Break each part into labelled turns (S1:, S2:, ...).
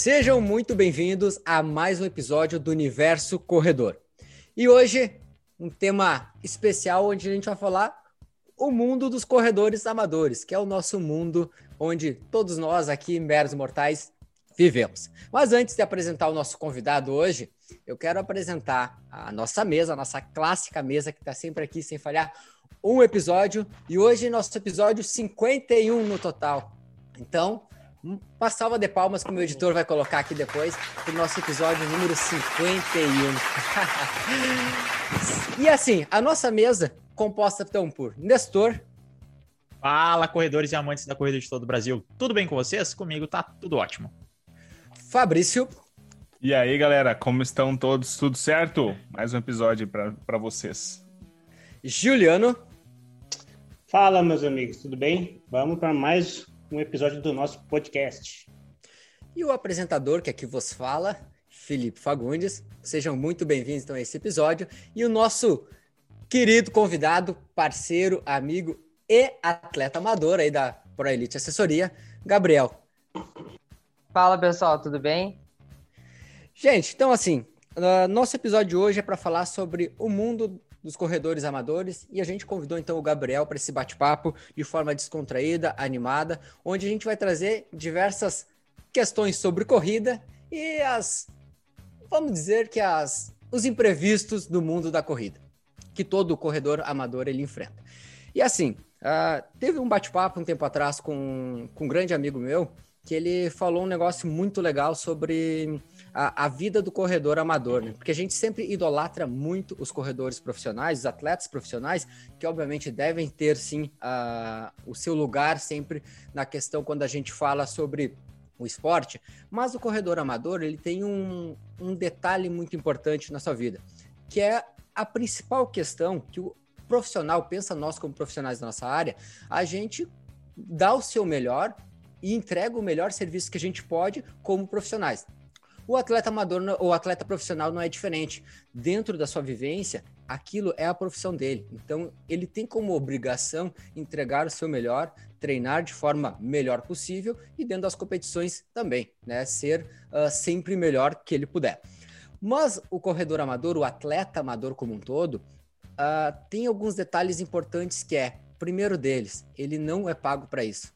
S1: Sejam muito bem-vindos a mais um episódio do Universo Corredor. E hoje, um tema especial onde a gente vai falar o mundo dos corredores amadores, que é o nosso mundo onde todos nós aqui, meros mortais, vivemos. Mas antes de apresentar o nosso convidado hoje, eu quero apresentar a nossa mesa, a nossa clássica mesa que está sempre aqui sem falhar um episódio. E hoje, nosso episódio 51 no total. Então, uma salva de palmas que o meu editor vai colocar aqui depois, para o nosso episódio número 51. e assim, a nossa mesa, composta então por Nestor.
S2: Fala, corredores e amantes da corrida de todo o Brasil. Tudo bem com vocês? Comigo tá tudo ótimo.
S1: Fabrício.
S3: E aí, galera, como estão todos? Tudo certo? Mais um episódio para vocês.
S1: Juliano.
S4: Fala, meus amigos, tudo bem? Vamos para mais um episódio do nosso podcast.
S1: E o apresentador que aqui vos fala, Felipe Fagundes. Sejam muito bem-vindos então, a esse episódio. E o nosso querido convidado, parceiro, amigo e atleta amador aí da Pro Elite Assessoria, Gabriel.
S5: Fala pessoal, tudo bem?
S1: Gente, então assim, uh, nosso episódio de hoje é para falar sobre o mundo dos corredores amadores e a gente convidou então o Gabriel para esse bate-papo de forma descontraída, animada, onde a gente vai trazer diversas questões sobre corrida e as vamos dizer que as os imprevistos do mundo da corrida que todo corredor amador ele enfrenta. E assim, uh, teve um bate-papo um tempo atrás com, com um grande amigo meu que ele falou um negócio muito legal sobre a, a, vida do corredor amador, né? Porque a gente sempre idolatra muito os corredores profissionais, os atletas profissionais, que obviamente devem ter sim a, o seu lugar sempre na questão quando a gente fala sobre o esporte, mas o corredor amador ele tem um, um detalhe muito importante na sua vida, que é a principal questão que o profissional pensa nós como profissionais da nossa área, a gente dá o seu melhor e entrega o melhor serviço que a gente pode como profissionais. O atleta amador ou atleta profissional não é diferente. Dentro da sua vivência, aquilo é a profissão dele. Então, ele tem como obrigação entregar o seu melhor, treinar de forma melhor possível e dentro das competições também, né? Ser uh, sempre melhor que ele puder. Mas o corredor amador, o atleta amador como um todo, uh, tem alguns detalhes importantes que é, primeiro deles, ele não é pago para isso.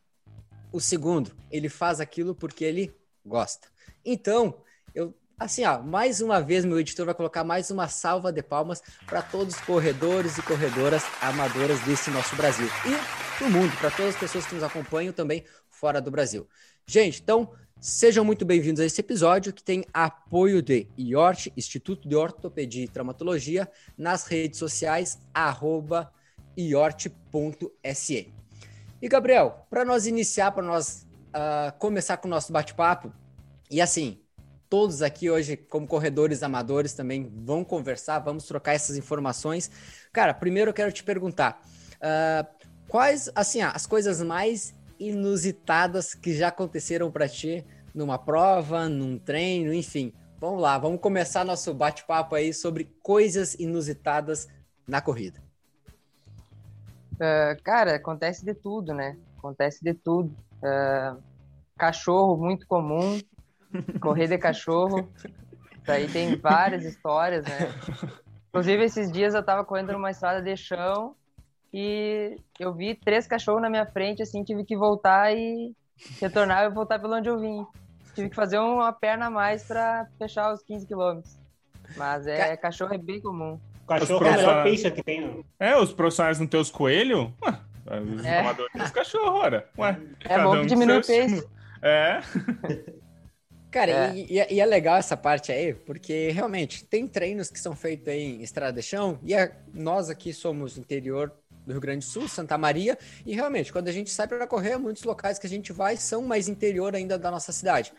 S1: O segundo, ele faz aquilo porque ele gosta. Então, eu, assim, ó, mais uma vez, meu editor vai colocar mais uma salva de palmas para todos os corredores e corredoras amadoras desse nosso Brasil e do mundo, para todas as pessoas que nos acompanham também fora do Brasil. Gente, então, sejam muito bem-vindos a esse episódio que tem apoio de IORT, Instituto de Ortopedia e Traumatologia, nas redes sociais, iort.se. E, Gabriel, para nós iniciar, para nós uh, começar com o nosso bate-papo, e assim, todos aqui hoje, como corredores amadores, também vão conversar, vamos trocar essas informações. Cara, primeiro eu quero te perguntar, uh, quais, assim, as coisas mais inusitadas que já aconteceram para ti numa prova, num treino, enfim. Vamos lá, vamos começar nosso bate-papo aí sobre coisas inusitadas na corrida.
S5: Uh, cara, acontece de tudo, né? Acontece de tudo. Uh, cachorro muito comum, Correr de cachorro. Daí tem várias histórias, né? Inclusive, esses dias eu tava correndo numa estrada de chão e eu vi três cachorros na minha frente, assim, tive que voltar e retornar e voltar pelo onde eu vim. Tive que fazer uma perna a mais para fechar os 15 quilômetros. Mas é, Ca... cachorro é bem comum.
S4: O cachorro é o melhor peixe que tem.
S3: É, os profissionais não tem os coelhos? Ué, os é. amadores os cachorros, ora. Ué,
S5: é bom que diminui o peixe.
S3: É.
S1: Cara, é. E, e, é legal essa parte aí, porque realmente tem treinos que são feitos em estrada de chão, e é, nós aqui somos interior do Rio Grande do Sul, Santa Maria, e realmente, quando a gente sai para correr, muitos locais que a gente vai são mais interior ainda da nossa cidade.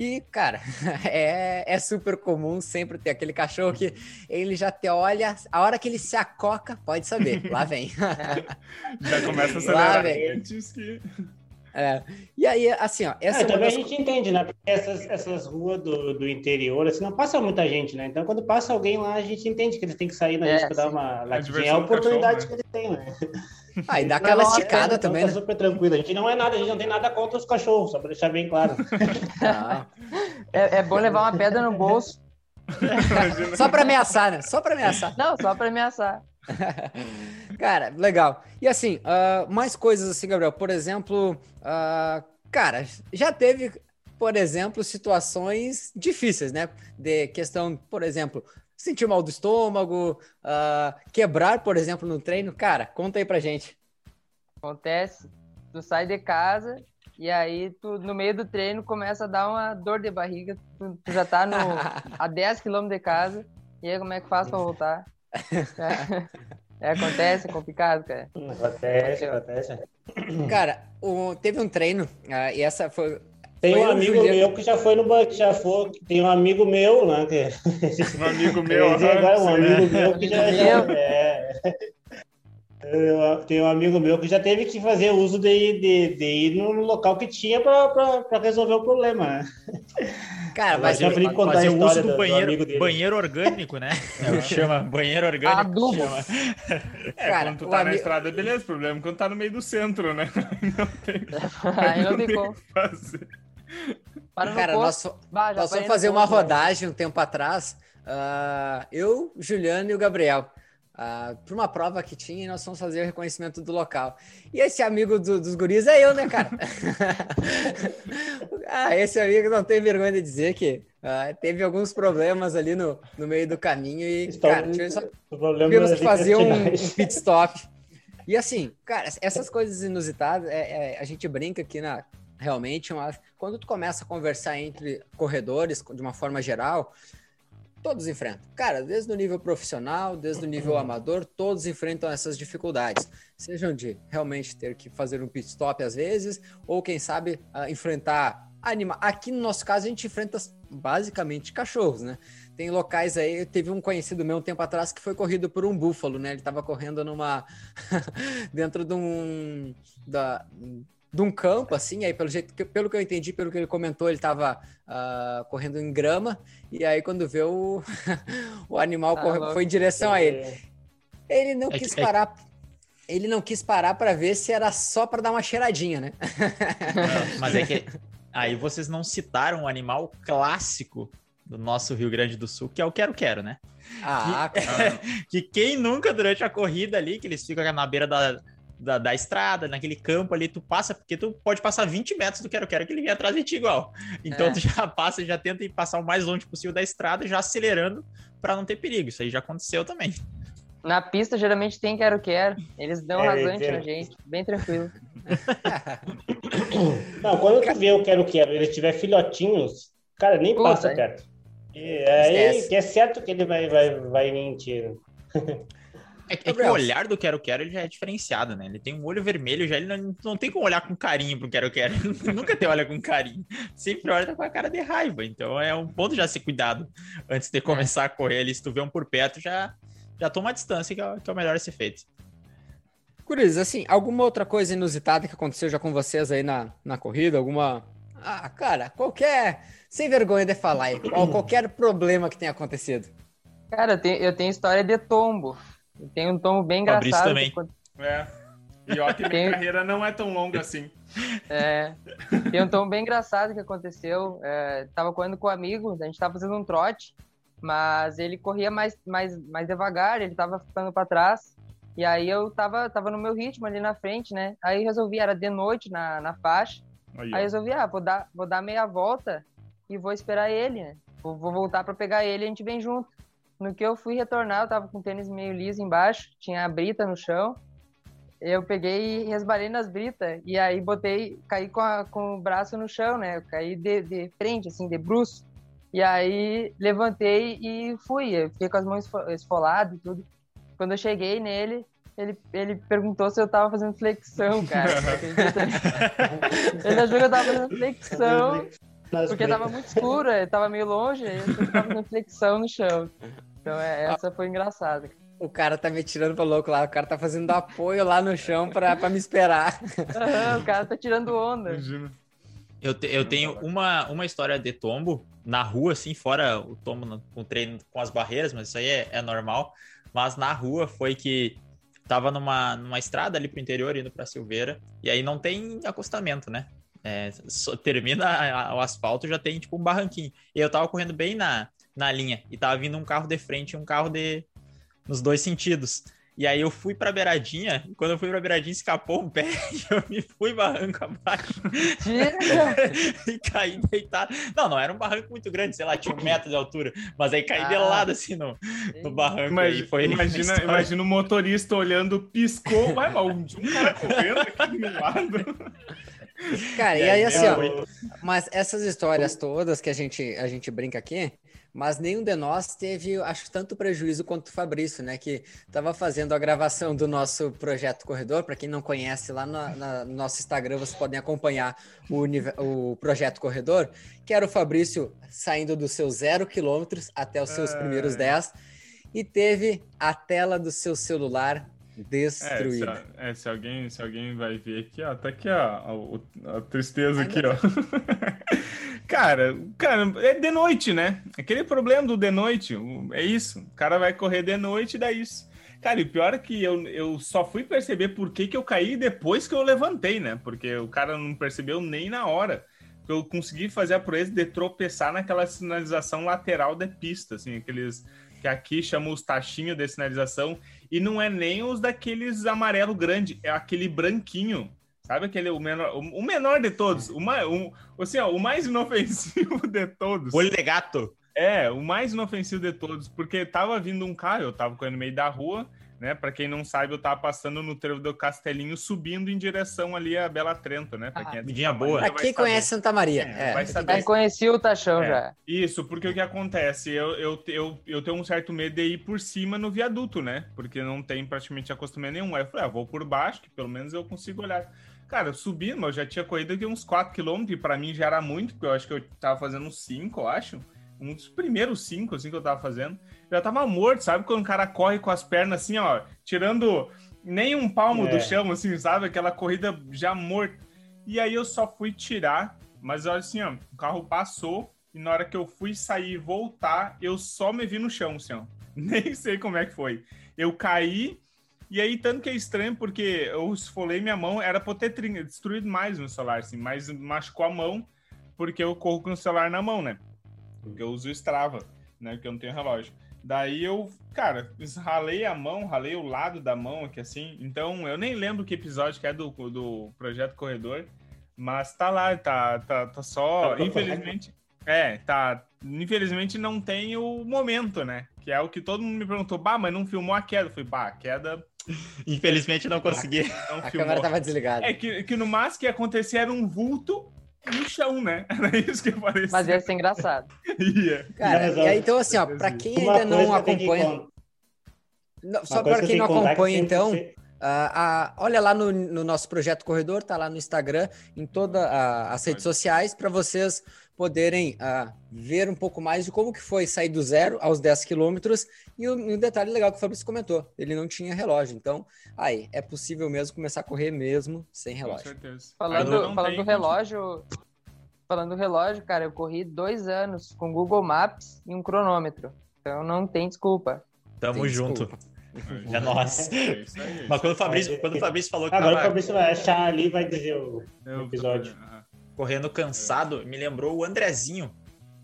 S1: E, cara, é, é super comum sempre ter aquele cachorro que ele já te olha, a hora que ele se acoca, pode saber, lá vem.
S3: já começa a acelerar antes que...
S1: É. E aí, assim, ó. Essa
S4: É,
S1: é
S4: também a
S1: das...
S4: gente entende, né? Porque essas, essas ruas do, do interior, assim, não passa muita gente, né? Então, quando passa alguém lá, a gente entende que eles têm que sair na
S5: É,
S4: gente pra dar uma latidinha. É a
S3: do
S4: oportunidade
S3: cachorro,
S4: que eles têm, né?
S1: Ah, e dá aquela esticada também,
S4: Tá
S1: né?
S4: super tranquilo. A gente não é nada, a gente não tem nada contra os cachorros, só pra deixar bem claro.
S1: Ah.
S5: É, é bom levar uma pedra no bolso.
S1: Só pra ameaçar, né? Só pra ameaçar.
S5: Não, só pra ameaçar.
S1: Cara, legal. E assim, ah, mais coisas assim, Gabriel. Por exemplo, ah, cara, já teve, por exemplo, situações difíceis, né? De questão, por exemplo, sentir mal do estômago, ah, quebrar, por exemplo, no treino. Cara, conta aí pra gente.
S5: Acontece, tu sai de casa e aí tu, no meio do treino, começa a dar uma dor de barriga. Tu, tu já tá no, a 10 km de casa. E aí, como é que faz pra voltar? É, acontece, é complicado, cara.
S4: Acontece, acontece.
S1: Cara, o- teve um treino, ah, e essa foi.
S4: Tem
S1: foi
S4: um amigo
S1: Juliano.
S4: meu que já foi no banco, já foi. Tem um amigo meu, né? Que...
S3: Um amigo
S4: Eu
S3: meu.
S4: agora, um
S3: aham,
S4: amigo
S3: é.
S4: meu que já,
S5: Amigo
S4: é. Eu- Tem um amigo meu que já teve que fazer uso de, de, de ir no local que tinha para resolver o problema. né?
S1: Cara,
S4: Mas já fui contar
S2: fazer uso
S4: do-
S2: do
S4: do
S2: banheiro,
S4: amigo dele.
S2: banheiro orgânico, né? É chama banheiro orgânico.
S5: Adubo.
S2: chama.
S3: É,
S1: Cara,
S3: quando tu tá na
S1: ami-
S3: estrada, beleza. O problema é quando tá no meio do centro, né? Não tem,
S5: Aí não tem
S3: o
S5: como.
S3: que fazer.
S5: Para
S1: cara, nós,
S5: Bah,
S1: Nós fomos fazer uma rodagem um tempo atrás, ah, eu, Juliano e o Gabriel, para uma prova que tinha e nós fomos fazer o reconhecimento do local. E esse amigo do- dos guris é eu, né, cara? ah, esse amigo não tem vergonha de dizer que ah, teve alguns problemas ali no, no meio do caminho e, cara, tivemos só-
S4: é
S1: que fazer um, um pit stop. E assim, cara, essas coisas inusitadas, é- é, a gente brinca aqui na. Realmente, mas quando tu começa a conversar entre corredores, de uma forma geral, todos enfrentam. Cara, desde o nível profissional, desde o nível amador, todos enfrentam essas dificuldades. Sejam de realmente ter que fazer um pit stop às vezes, ou quem sabe ah, enfrentar anima. Aqui no nosso caso, a gente enfrenta basicamente cachorros, né? Tem locais aí, teve um conhecido meu um tempo atrás que foi corrido por um búfalo, né? Ele tava correndo numa. dentro de um. Da, de um campo, assim, aí pelo jeito que, pelo que eu entendi, pelo que ele comentou, ele tava ah, correndo em grama, e aí quando vê o, o animal
S5: Tá
S1: corre-
S5: louco.
S1: foi em direção a ele. Ele não
S2: É
S1: quis
S2: que- é-
S1: parar. Ele não quis parar para ver se era só para dar uma cheiradinha, né?
S2: Não, mas é que aí vocês não citaram o animal clássico do nosso Rio Grande do Sul, que é o quero-quero, né?
S1: Ah, cara.
S2: Que quem nunca durante a corrida ali, que eles ficam na beira da, da, da estrada, naquele campo ali, tu passa, porque tu pode passar 20 metros do quero-quero que ele vem atrás de ti igual. Então
S5: É.
S2: tu já passa, já tenta ir passar o mais longe possível da estrada, já acelerando pra não ter perigo. Isso aí já aconteceu também.
S5: Na pista, geralmente tem quero-quero. Eles dão
S4: É,
S5: rasante
S4: tem.
S5: na gente. Bem tranquilo.
S4: Não, quando tu vê o quero-quero, ele tiver filhotinhos, cara, nem
S5: Puta,
S4: passa
S5: é.
S4: perto. E aí é certo que ele vai, vai, vai mentir.
S2: É, que- é que o olhar do quero-quero ele já é diferenciado, né? Ele tem um olho vermelho, já ele não, não tem como olhar com carinho pro quero-quero. Nunca tem olha com carinho. Sempre olha com a cara de raiva. Então é um ponto já ser cuidado antes de começar a correr ali. Se tu vê um por perto, já, já toma a distância, que é, o- que é o melhor a ser feito.
S1: Curioso, assim, alguma outra coisa inusitada que aconteceu já com vocês aí na, na corrida? Alguma. Ah, cara, qualquer. Sem vergonha de falar aí, qual- qualquer problema que tenha acontecido.
S5: Cara, eu tenho, eu tenho história de tombo. Tenho um tombo bem
S2: Fabrício
S5: engraçado.
S2: também.
S5: que acon-
S3: É. E ó que minha
S5: Tem-
S3: carreira não é tão longa assim.
S5: É, tem um tombo bem engraçado que aconteceu. É, tava correndo com um amigo, a gente tava fazendo um trote, mas ele corria mais, mais, mais devagar, ele tava ficando para trás. E aí eu tava, tava no meu ritmo ali na frente, né? Aí resolvi, era de noite na, na faixa.
S3: Aí.
S5: Aí resolvi, ah, vou dar, vou dar meia volta e vou esperar ele, né? Vou, vou voltar para pegar ele e a gente vem junto. No que eu fui retornar, eu tava com o tênis meio liso embaixo, tinha a brita no chão. Eu peguei e resbalei nas britas e aí botei, caí com, a- com o braço no chão, né? Eu caí de, de frente, assim, de bruço. E aí levantei e fui. Eu fiquei com as mãos esfo- esfoladas e tudo. Quando eu cheguei nele, ele, ele perguntou se eu tava fazendo flexão, cara. Ele achou que eu tava fazendo flexão.
S4: Nas
S5: Porque tava muito escuro, tava meio longe, aí eu tava fazendo flexão no chão. Então é, essa foi engraçada.
S1: O cara tá me tirando pra louco lá, o cara tá fazendo apoio lá no chão pra, pra me esperar.
S5: Aham, o cara tá tirando onda.
S3: Imagina.
S2: Eu, te- eu tenho uma, uma história de tombo na rua, assim, fora o tombo no, com o treino com as barreiras, mas isso aí é, é normal. Mas na rua foi que tava numa, numa estrada ali pro interior, indo pra Silveira, e aí não tem acostamento, né? É, só termina a- a- o asfalto, já tem tipo um barranquinho. E eu tava correndo bem na, na linha, e tava vindo um carro de frente e um carro de nos dois sentidos. E aí eu fui pra beiradinha, e quando eu fui pra beiradinha, escapou um pé e eu me fui barranco abaixo e caí deitado. Não, não era um barranco muito grande, sei lá, tinha um metro de altura, mas aí caí de
S5: Ah.
S2: lado assim no, no barranco.
S3: Mas,
S2: foi
S3: imagina, imagina o motorista olhando, piscou, vai, mas um um cara correndo aqui do lado.
S1: Cara, e
S2: E
S1: aí assim, ó, mas essas histórias todas que a gente, a gente brinca aqui, mas nenhum de nós teve, acho, tanto prejuízo quanto o Fabrício, né? Que tava fazendo a gravação do nosso projeto Corredor. Para quem não conhece, lá na- na- no nosso Instagram vocês podem acompanhar o, o projeto Corredor, que era o Fabrício saindo dos seus zero quilômetros até os seus
S3: Ai.
S1: primeiros 10 e teve a tela do seu celular
S3: É, se,
S1: destruída.
S3: é, se alguém, se alguém vai ver aqui, ó, tá aqui, ó, a, a tristeza aqui, ó. cara, cara, é de noite, né? Aquele problema do de noite, é isso. O cara vai correr de noite e dá isso. Cara, e o pior é que eu, eu só fui perceber por que, que eu caí depois que eu levantei, né? Porque o cara não percebeu nem na hora. Eu consegui fazer a proeza de tropeçar naquela sinalização lateral da pista, assim, aqueles que aqui chamam os tachinhos de sinalização, e não é nem os daqueles amarelo grande, é aquele branquinho. Sabe aquele o menor, o, o menor de todos, o mais, um, assim, ó, o mais inofensivo de todos.
S2: Olho de gato.
S3: É, o mais inofensivo de todos, porque tava vindo um carro, eu tava correndo no meio da rua, né? Pra quem não sabe, eu tava passando no trevo do Castelinho, subindo em direção ali a Bela Trento, né? Pra
S5: Ah,
S3: quem é de
S2: vidinha boa.
S3: Vai
S1: quem conhece Santa Maria.
S3: É,
S1: É,
S3: vai saber.
S5: Já conheci o Tachão
S3: É.
S5: já.
S3: Isso, porque o que acontece? Eu, eu, eu, eu tenho um certo medo de ir por cima no viaduto, né? Porque não tem praticamente acostumento nenhum. Aí eu falei, ah, vou por baixo, que pelo menos eu consigo olhar. Cara, eu subi, mas eu já tinha corrido aqui uns 4km, e pra mim já era muito, porque eu acho que eu tava fazendo uns 5, eu acho. Um dos primeiros 5, assim, que eu tava fazendo. Já tava morto, sabe? Quando o cara corre com as pernas assim, ó, tirando nem um palmo
S4: É.
S3: do chão, assim, sabe? Aquela corrida já morta. E aí eu só fui tirar, mas olha assim, ó, o carro passou e na hora que eu fui sair e voltar, eu só me vi no chão, assim, ó. Nem sei como é que foi. Eu caí, e aí tanto que é estranho, porque eu esfolei minha mão, era pra eu ter destruído mais meu celular, assim, mas machucou a mão, porque eu corro com o celular na mão, né? Porque eu uso o Strava, né? Porque eu não tenho relógio. Daí eu, cara, ralei a mão, ralei o lado da mão aqui assim. Então eu nem lembro que episódio que é do, do Projeto Corredor, mas tá lá, tá, tá, tá só.
S4: Tá
S3: infelizmente. É, tá. Infelizmente não tem o momento, né? Que é o que todo mundo me perguntou, bah, mas não filmou a queda. Eu falei, bah, a queda
S2: Infelizmente não consegui.
S3: não
S1: A
S3: filmou.
S1: câmera tava desligada.
S3: É que, que no máximo que ia acontecer era um vulto no chão, né? Era isso que parecia.
S5: Mas ia ser engraçado.
S3: Ia.
S1: Cara, e aí, então assim, ó, pra quem
S4: Uma
S1: ainda não
S4: que que
S1: acompanha,
S4: con-
S1: não, só para
S4: que
S1: quem não
S4: que é que
S1: acompanha, então,
S4: você-
S1: ah, olha lá no, no nosso projeto Corredor, tá lá no Instagram, em todas as redes sociais, para vocês poderem ah, ver um pouco mais de como que foi sair do zero aos 10 quilômetros. E um, detalhe legal que o Fabrício comentou, ele não tinha relógio. Então, aí, é possível mesmo começar a correr mesmo sem
S3: Com
S1: relógio.
S3: certeza.
S5: Falando, falando do relógio, falando do relógio, cara, eu corri dois anos com Google Maps e um cronômetro. Então não tem desculpa.
S2: Tamo
S1: Tem
S2: junto.
S1: desculpa.
S2: É nóis.
S3: É isso aí.
S2: Mas quando o Fabrício, quando o Fabrício falou que
S4: Agora o
S2: tava
S4: Fabrício vai achar ali e vai dizer o
S3: Eu-
S4: episódio.
S3: Aham.
S2: correndo cansado, me lembrou o Andrezinho.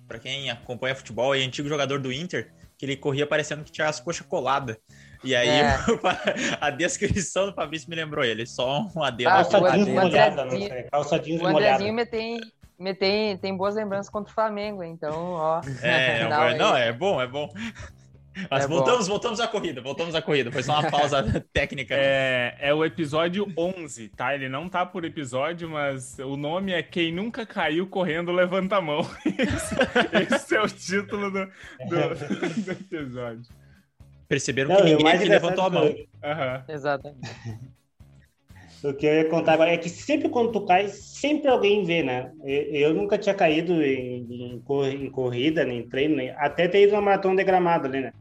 S2: Pra quem acompanha futebol e é antigo jogador do Inter, que ele corria parecendo que tinha as coxas coladas. E aí
S5: É.
S2: a descrição do Fabrício me lembrou ele. Só um adendo.
S5: Ah, o
S4: Calça jeans
S5: Andrezinho-
S4: molhada, não
S5: Andrezinho-
S4: sei. Calça jeans
S5: O. Andrezinho me tem, me tem, tem boas lembranças contra o Flamengo, então, ó.
S2: É, é,
S5: é-
S2: não, é bom, é bom. Mas
S5: É bom.
S2: voltamos, voltamos à corrida, voltamos à corrida. Foi só uma pausa técnica.
S3: É, é o episódio 11, tá? Ele não tá por episódio, mas o nome é Quem Nunca Caiu Correndo Levanta a Mão. Esse, esse é o título do, do- do episódio.
S2: Perceberam
S4: Não,
S2: que
S4: o
S2: ninguém aqui levantou a mão.
S4: que
S3: Aham.
S5: Exatamente.
S4: O que eu ia contar agora é que sempre quando tu cai, sempre alguém vê, né? Eu, eu nunca tinha caído em, em cor- em corrida, nem treino, nem, até ter ido na maratona de gramado ali, né?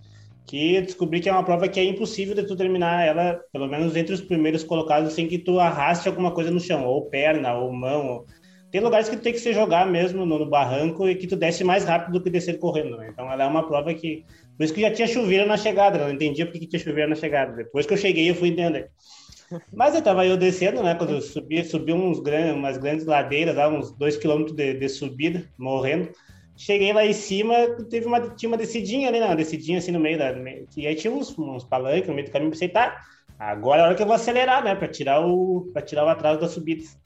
S4: Que descobri que é uma prova que é impossível de tu terminar ela, pelo menos entre os primeiros colocados, sem que tu arraste alguma coisa no chão, ou perna, ou mão. Ou... Tem lugares que tu tem que se jogar mesmo no, no, barranco e que tu desce mais rápido do que descer correndo, né? Então ela é uma prova que... Por isso que já tinha chuveiro na chegada, não entendia porque que tinha chuveiro na chegada. Depois que eu cheguei, eu fui entender. Mas eu tava eu descendo, né? Quando eu subi, subi uns grandes, umas grandes ladeiras, lá, uns dois quilômetros de, de subida, morrendo. Cheguei lá em cima, teve uma, tinha uma descidinha ali, né? Uma descidinha assim no meio da. E aí tinha uns, uns palanques no meio do caminho. Pensei, tá, agora é a hora que eu vou acelerar, né? Pra tirar o, pra tirar o atraso das subidas.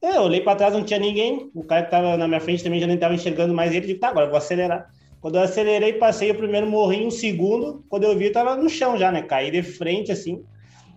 S4: É, eu olhei para trás, não tinha ninguém. O cara que tava na minha frente também já nem tava enxergando mais ele. Digo, tá, agora eu vou acelerar. Quando eu acelerei, passei o primeiro morrinho, um segundo. Quando eu vi, eu tava no chão já, né? Caí de frente, assim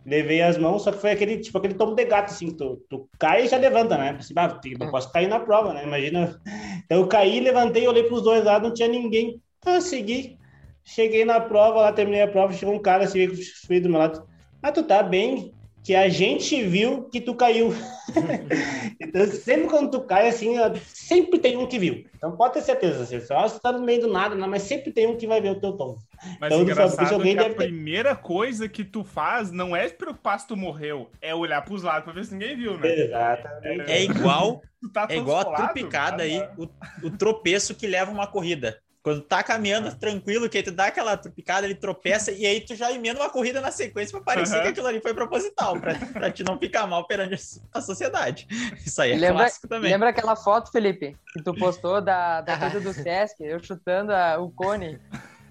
S4: levei as mãos, só que foi aquele, tipo, aquele tomo de gato, assim, tu, tu cai e já levanta, né? Assim, ah, não posso cair na prova, né? Imagina. Então eu caí, levantei, olhei para os dois lados, não tinha ninguém. Então eu segui. Cheguei na prova, lá terminei a prova, chegou um cara assim, veio do meu lado. Ah, tu tá bem? Que a gente viu que tu caiu. então, sempre quando tu cai, assim, sempre tem um que viu. Então, pode ter certeza, assim, só você tá no meio do nada, não, mas sempre tem um que vai ver o teu tom.
S3: Mas então, engraçado que a primeira coisa que tu faz não é se preocupar se tu morreu, é olhar pros lados pra ver se ninguém viu, né?
S2: Exatamente. É igual, tá é igual a trupicada aí, o, o tropeço que leva uma corrida. Quando tá caminhando tranquilo, que aí tu dá aquela tropicada, ele tropeça e aí tu já emenda uma corrida na sequência para parecer uhum. que aquilo ali foi proposital, pra, pra te não ficar mal perante a sociedade. Isso aí é lembra, clássico também.
S5: Lembra aquela foto, Felipe, que tu postou da, da coisa do Sesc, eu chutando a, o cone?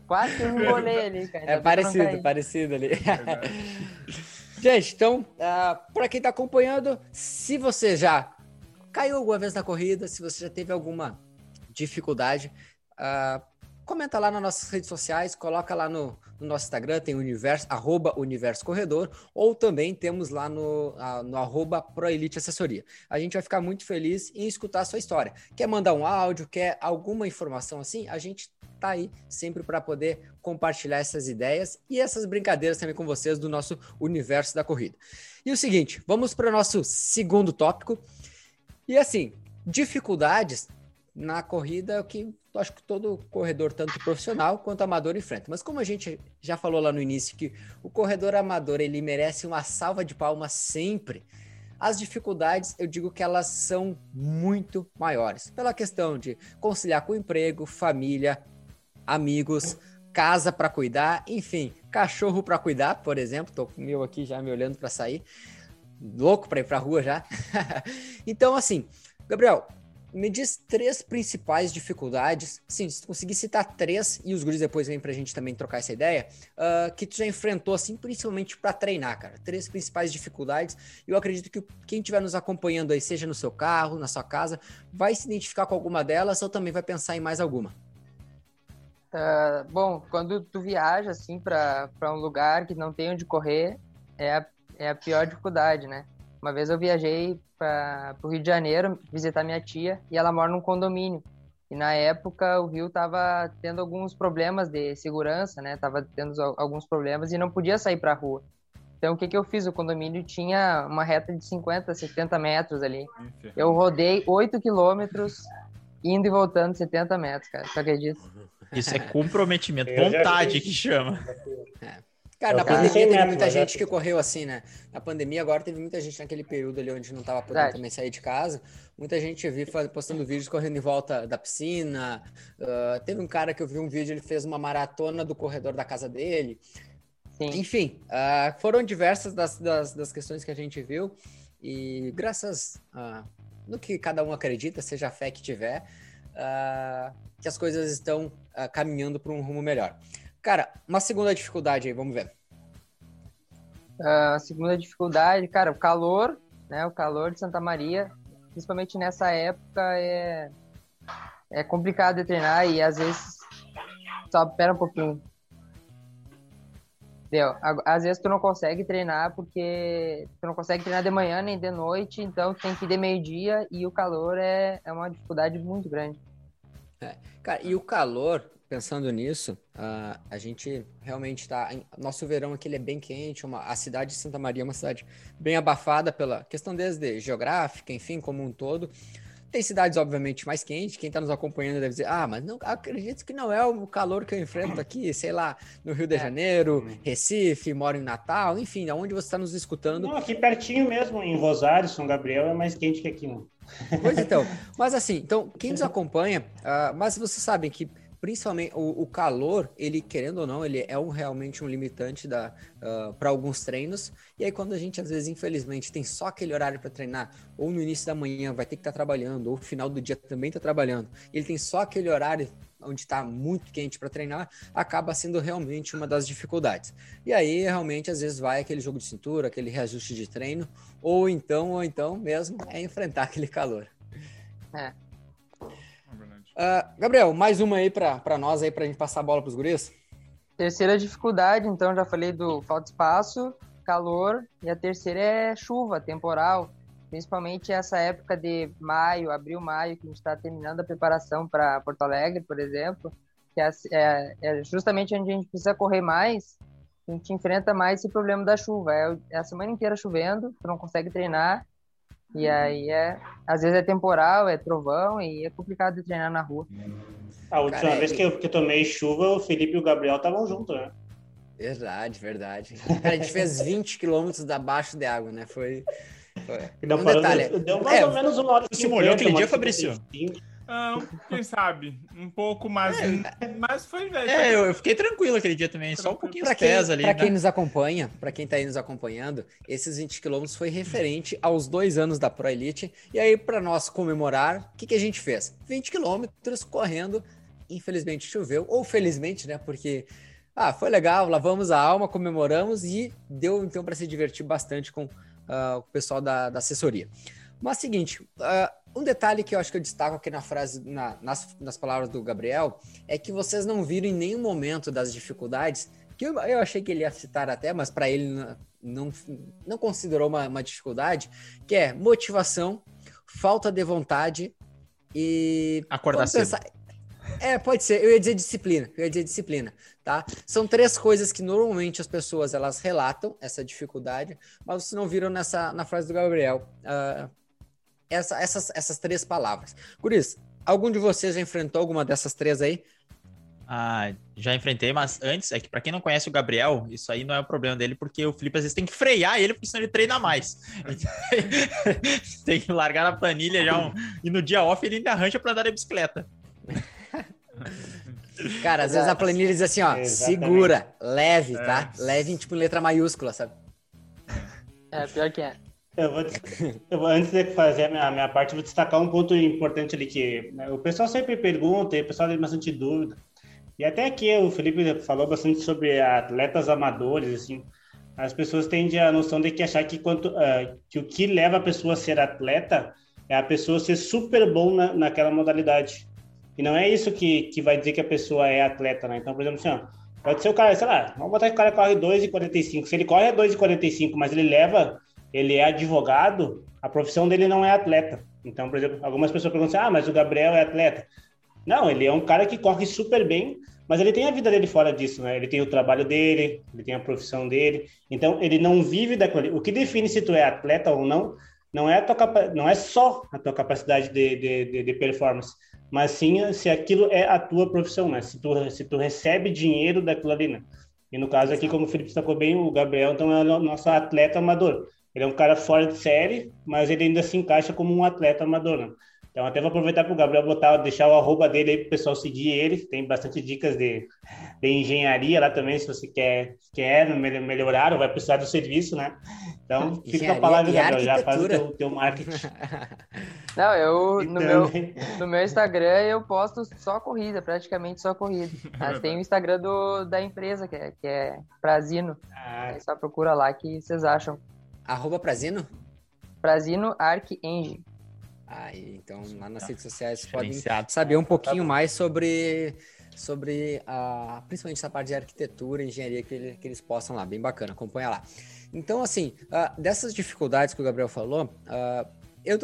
S5: Quase que eu engolei ali, cara.
S1: É parecido, parecido ali. Gente, então, uh, ah, para quem tá acompanhando, se você já caiu alguma vez na corrida, se você já teve alguma dificuldade, Uh, comenta lá nas nossas redes sociais, coloca lá no, no nosso Instagram, tem universo, arroba universo corredor, ou também temos lá no, uh, no arroba Proelite Assessoria. A gente vai ficar muito feliz em escutar a sua história. Quer mandar um áudio, quer alguma informação assim? A gente tá aí sempre para poder compartilhar essas ideias e essas brincadeiras também com vocês do nosso universo da corrida. E o seguinte, vamos para o nosso segundo tópico. E assim, dificuldades na corrida o que acho que todo corredor, tanto profissional quanto amador, enfrenta. Mas como a gente já falou lá no início que o corredor amador ele merece uma salva de palmas sempre, as dificuldades eu digo que elas são muito maiores. Pela questão de conciliar com emprego, família, amigos, casa para cuidar, enfim, cachorro para cuidar, por exemplo. Tô com o meu aqui já me olhando para sair. Louco para ir para rua já. então, assim, Gabriel, me diz três principais dificuldades, sim, se tu conseguir citar três, e os guris depois vêm pra gente também trocar essa ideia, uh, que tu já enfrentou, assim, principalmente para treinar, cara. Três principais dificuldades, eu acredito que quem estiver nos acompanhando aí, seja no seu carro, na sua casa, vai se identificar com alguma delas ou também vai pensar em mais alguma.
S5: Uh, bom, quando tu viaja, assim, para um lugar que não tem onde correr, é a, é a pior dificuldade, né? Uma vez eu viajei para o Rio de Janeiro visitar minha tia e ela mora num condomínio. E na época o Rio estava tendo alguns problemas de segurança, né? Tava tendo alguns problemas e não podia sair para a rua. Então o que que eu fiz? O condomínio tinha uma reta de 50, 70 metros ali. Eu rodei 8 quilômetros indo e voltando 70 metros, cara. Você acredita?
S2: Isso é comprometimento, vontade que chama.
S1: É. Cara, na pandemia teve muita gente que correu assim, né? Na pandemia agora teve muita gente naquele período ali onde não tava podendo Verdade. também sair de casa. Muita gente eu vi postando vídeos correndo em volta da piscina. Uh, teve um cara que eu vi um vídeo, ele fez uma maratona do corredor da casa dele. Sim. Enfim, uh, foram diversas das, das, das, questões que a gente viu. E graças uh, no que cada um acredita, seja a fé que tiver, que as coisas estão caminhando para um rumo melhor. Cara, uma segunda dificuldade aí, vamos ver.
S5: Uh, a segunda dificuldade, cara, o calor, né? O calor de Santa Maria, principalmente nessa época, é, é complicado de treinar e às vezes. Só pera um pouquinho. Deu. Às vezes tu não consegue treinar porque tu não consegue treinar de manhã nem de noite, então tem que ir de meio-dia e o calor é, é uma dificuldade muito grande.
S1: É. Cara, e o calor, pensando nisso, uh, a gente realmente está. Nosso verão aqui é bem quente, uma, a cidade de Santa Maria é uma cidade bem abafada pela questão desde geográfica, enfim, como um todo. Tem cidades, obviamente, mais quentes. Quem está nos acompanhando deve dizer: ah, mas não acredito que não é o calor que eu enfrento aqui, sei lá, no Rio de é. Janeiro, Recife, moro em Natal, enfim, aonde você está nos escutando.
S4: Não, aqui pertinho mesmo, em Rosário, São Gabriel, é mais quente que aqui, não.
S1: Pois então, mas assim, então, quem nos acompanha, uh, mas vocês sabem que principalmente o, o, calor, ele querendo ou não, ele é um, realmente um limitante uh, para alguns treinos. E aí quando a gente às vezes infelizmente tem só aquele horário para treinar, ou no início da manhã vai ter que estar tá trabalhando, ou no final do dia também está trabalhando, ele tem só aquele horário onde está muito quente para treinar, acaba sendo realmente uma das dificuldades. E aí realmente às vezes vai aquele jogo de cintura, aquele reajuste de treino, ou então ou então mesmo é enfrentar aquele calor.
S5: É.
S1: Uh, Gabriel, mais uma aí para nós aí, para a gente passar a bola para os guris.
S5: Terceira dificuldade, então já falei do falta de espaço, calor, e a terceira é chuva, temporal. Principalmente essa época de maio, abril, maio, que a gente está terminando a preparação para Porto Alegre, por exemplo, que é, é, é, justamente onde a gente precisa correr mais, a gente enfrenta mais esse problema da chuva. É, é a semana inteira chovendo, tu não consegue treinar, e aí é, às vezes é temporal, é trovão e é complicado de treinar na rua.
S4: A última Cara, vez que eu, que eu tomei chuva, o Felipe e o Gabriel estavam juntos, né?
S1: Verdade, verdade. Cara, a gente fez 20 quilômetros abaixo de água, né? Foi. foi.
S4: Não, um detalhe. Deu mais é, ou menos uma hora.
S2: Você molhou aquele dia, Fabrício?
S3: Não, quem sabe? Um pouco mais. É, mas foi, velho.
S2: É, eu, eu, fiquei tranquilo aquele dia também, só um pouquinho pra quem, ali.
S1: Pra né? quem nos acompanha, para quem tá aí nos acompanhando, esses 20 quilômetros foi referente aos dois anos da Pro Elite. E aí, para nós comemorar, o que, que a gente fez? 20 quilômetros correndo. Infelizmente choveu, ou felizmente, né? Porque ah, foi legal, lavamos a alma, comemoramos e deu então para se divertir bastante com uh, o pessoal da, da assessoria. Mas seguinte, uh, um detalhe que eu acho que eu destaco aqui na frase, na, nas, nas palavras do Gabriel, é que vocês não viram em nenhum momento das dificuldades, que eu, eu achei que ele ia citar até, mas para ele não, não considerou uma, uma dificuldade, que é motivação, falta de vontade e.
S2: Acordar cedo.
S1: É, pode ser. Eu ia dizer disciplina. Eu ia dizer disciplina, tá? São três coisas que normalmente as pessoas elas relatam essa dificuldade, mas vocês não viram nessa na frase do Gabriel. Uh, essa, essas, essas três palavras. Guris, algum de vocês já enfrentou alguma dessas três aí?
S2: Ah, já enfrentei, mas antes, é que para quem não conhece o Gabriel, isso aí não é o problema dele, porque o Felipe às vezes tem que frear ele, porque senão ele treina mais. tem que largar na planilha já um... e no dia off ele ainda arranja para dar a bicicleta.
S1: Cara, às vezes a planilha diz assim, ó, Exatamente. segura, leve, tá? É. Leve em tipo letra maiúscula, sabe?
S5: É, pior que é.
S4: Eu vou, eu vou, antes de fazer a minha, minha parte, vou destacar um ponto importante ali que né, o pessoal sempre pergunta e o pessoal tem bastante dúvida. E até aqui o Felipe falou bastante sobre atletas amadores, assim. As pessoas tendem a noção de que achar que, quanto, uh, que o que leva a pessoa a ser atleta é a pessoa ser super bom na, naquela modalidade. E não é isso que, que vai dizer que a pessoa é atleta, né? Então, por exemplo, assim, ó, pode ser o cara, sei lá, vamos botar que o cara corre 2,45. Se ele corre a 2,45, mas ele leva ele é advogado, a profissão dele não é atleta. Então, por exemplo, algumas pessoas perguntam assim, ah, mas o Gabriel é atleta. Não, ele é um cara que corre super bem, mas ele tem a vida dele fora disso, né? Ele tem o trabalho dele, ele tem a profissão dele. Então, ele não vive daquilo. O que define se tu é atleta ou não, não é, tua, não é só a tua capacidade de, de, de performance, mas sim se aquilo é a tua profissão, né? Se tu, se tu recebe dinheiro daquilo ali, né? E no caso aqui, como o Felipe destacou bem, o Gabriel então é o nosso atleta amador. Ele é um cara fora de série, mas ele ainda se encaixa como um atleta amador. Né? Então, até vou aproveitar para o Gabriel botar, deixar o arroba dele aí para o pessoal seguir ele. Tem bastante dicas de, de engenharia lá também, se você quer, quer melhorar ou vai precisar do serviço, né? Então, fica com a palavra, Gabriel, já faz o teu, teu marketing.
S5: Não, eu no meu, no meu Instagram eu posto só corrida, praticamente só corrida. Mas tem o Instagram do, da empresa, que é, que é Prazino. Ah. só procura lá que vocês acham.
S1: Arroba Prazino?
S5: Prazino Arc Engine.
S1: Aí, então lá nas redes sociais vocês podem saber um pouquinho mais sobre, sobre a, principalmente essa parte de arquitetura, engenharia que, ele, que eles postam lá, bem bacana, acompanha lá. Então, assim, uh, dessas dificuldades que o Gabriel falou, uh, eu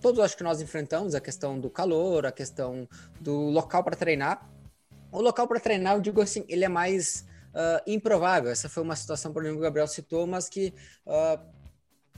S1: todos acho que nós enfrentamos a questão do calor, a questão do local para treinar. O local para treinar, eu digo assim, ele é mais uh, improvável. Essa foi uma situação, por exemplo, que o Gabriel citou, mas que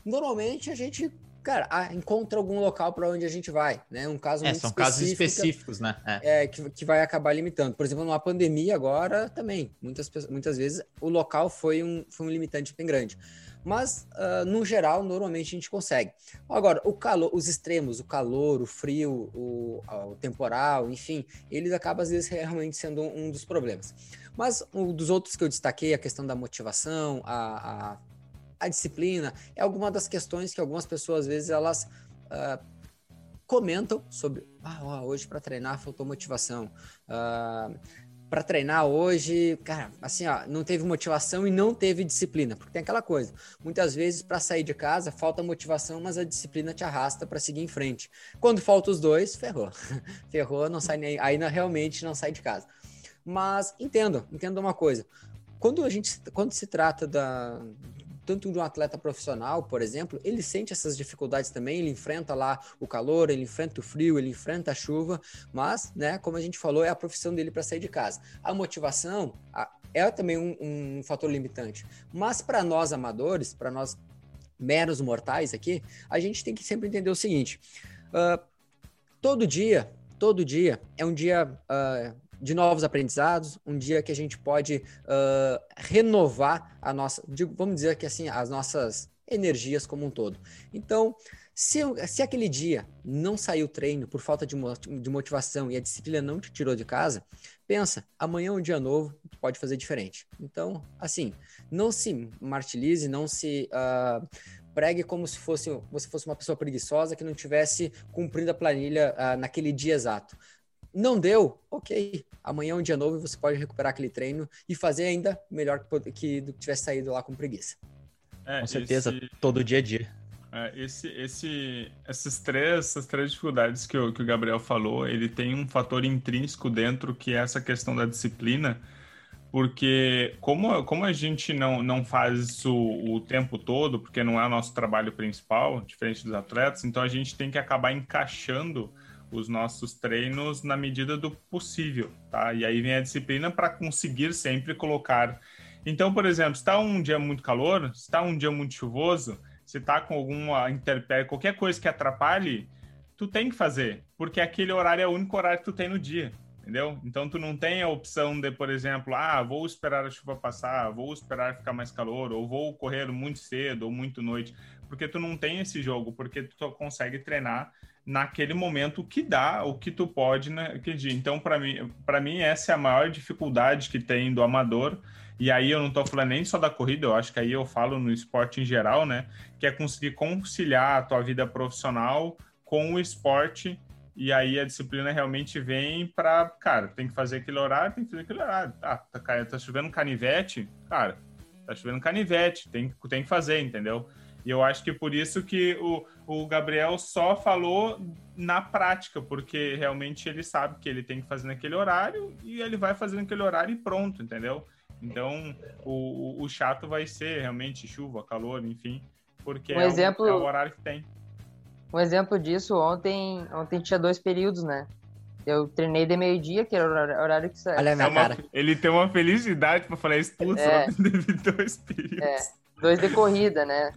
S1: normalmente a gente cara, encontra algum local para onde a gente vai, né? Um caso
S2: é,
S1: muito
S2: são casos específicos, né?
S1: É. é que, que vai acabar limitando. Por exemplo, numa pandemia agora também, muitas, muitas vezes o local foi um, foi um limitante bem grande. Mas, uh, no geral, normalmente a gente consegue. Agora, o calor, os extremos, o calor, o frio, o, o temporal, enfim, eles acabam às vezes realmente sendo um, um dos problemas. Mas um dos outros que eu destaquei, a questão da motivação, a, a a disciplina é alguma das questões que algumas pessoas, às vezes, elas uh, comentam sobre. Ah, hoje para treinar faltou motivação. Uh, ah, para treinar hoje, cara, assim, ó, não teve motivação e não teve disciplina, porque tem aquela coisa. Muitas vezes para sair de casa falta motivação, mas a disciplina te arrasta para seguir em frente. Quando falta os dois, ferrou. ferrou, não sai nem, aí realmente não sai de casa. Mas entendo, entendo uma coisa. Quando a gente, quando se trata da, tanto de um atleta profissional, por exemplo, ele sente essas dificuldades também, ele enfrenta lá o calor, ele enfrenta o frio, ele enfrenta a chuva, mas, né, como a gente falou, é a profissão dele para sair de casa. A motivação é também um, um fator limitante, mas para nós amadores, para nós meros mortais aqui, a gente tem que sempre entender o seguinte: uh, todo dia, todo dia é um dia uh, de novos aprendizados, um dia que a gente pode uh, renovar a nossa, vamos dizer que assim, as nossas energias como um todo. Então, se, se aquele dia não saiu treino por falta de, de motivação e a disciplina não te tirou de casa, pensa, amanhã é um dia novo, tu pode fazer diferente. Então, assim, não se martirize, não se uh, pregue como se fosse você fosse uma pessoa preguiçosa que não tivesse cumprido a planilha uh, naquele dia exato. Não deu? Ok. Amanhã é um dia novo e você pode recuperar aquele treino e fazer ainda melhor que, que do que tivesse saído lá com preguiça.
S2: É, com certeza, esse, todo dia a dia.
S3: É, esse, esse, essas, três, essas três dificuldades que o, que o Gabriel falou, ele tem um fator intrínseco dentro que é essa questão da disciplina, porque como, como a gente não, não faz isso o tempo todo, porque não é o nosso trabalho principal, diferente dos atletas, então a gente tem que acabar encaixando os nossos treinos na medida do possível, tá? E aí vem a disciplina para conseguir sempre colocar. Então, por exemplo, está um dia muito calor, está um dia muito chuvoso, se está com alguma interpérie, qualquer coisa que atrapalhe, tu tem que fazer, porque aquele horário é o único horário que tu tem no dia, entendeu? Então tu não tem a opção de, por exemplo, ah, vou esperar a chuva passar, vou esperar ficar mais calor, ou vou correr muito cedo ou muito noite, porque tu não tem esse jogo, porque tu consegue treinar naquele momento o que dá, o que tu pode naquele dia. Então, para mim, para mim essa é a maior dificuldade que tem do amador. E aí eu não estou falando nem só da corrida, eu acho que aí eu falo no esporte em geral, né? Que é conseguir conciliar a tua vida profissional com o esporte. E aí a disciplina realmente vem para, cara, tem que fazer aquele horário, tem que fazer aquele horário. Ah, tá, tá chovendo canivete, cara, tá chovendo canivete, tem, tem que fazer, entendeu? E eu acho que por isso que o, o Gabriel só falou na prática, porque realmente ele sabe que ele tem que fazer naquele horário e ele vai fazer naquele horário e pronto, entendeu? Então, o, o chato vai ser realmente chuva, calor, enfim, porque
S5: um é, exemplo,
S3: o, é o horário que tem.
S5: Um exemplo disso, ontem, ontem tinha dois períodos, né? Eu treinei de meio-dia, que era o horário que
S1: sai. Olha a minha é
S3: uma,
S1: cara.
S3: Ele tem uma felicidade para falar isso tudo, é, só teve dois períodos.
S5: É. Dois de corrida, né?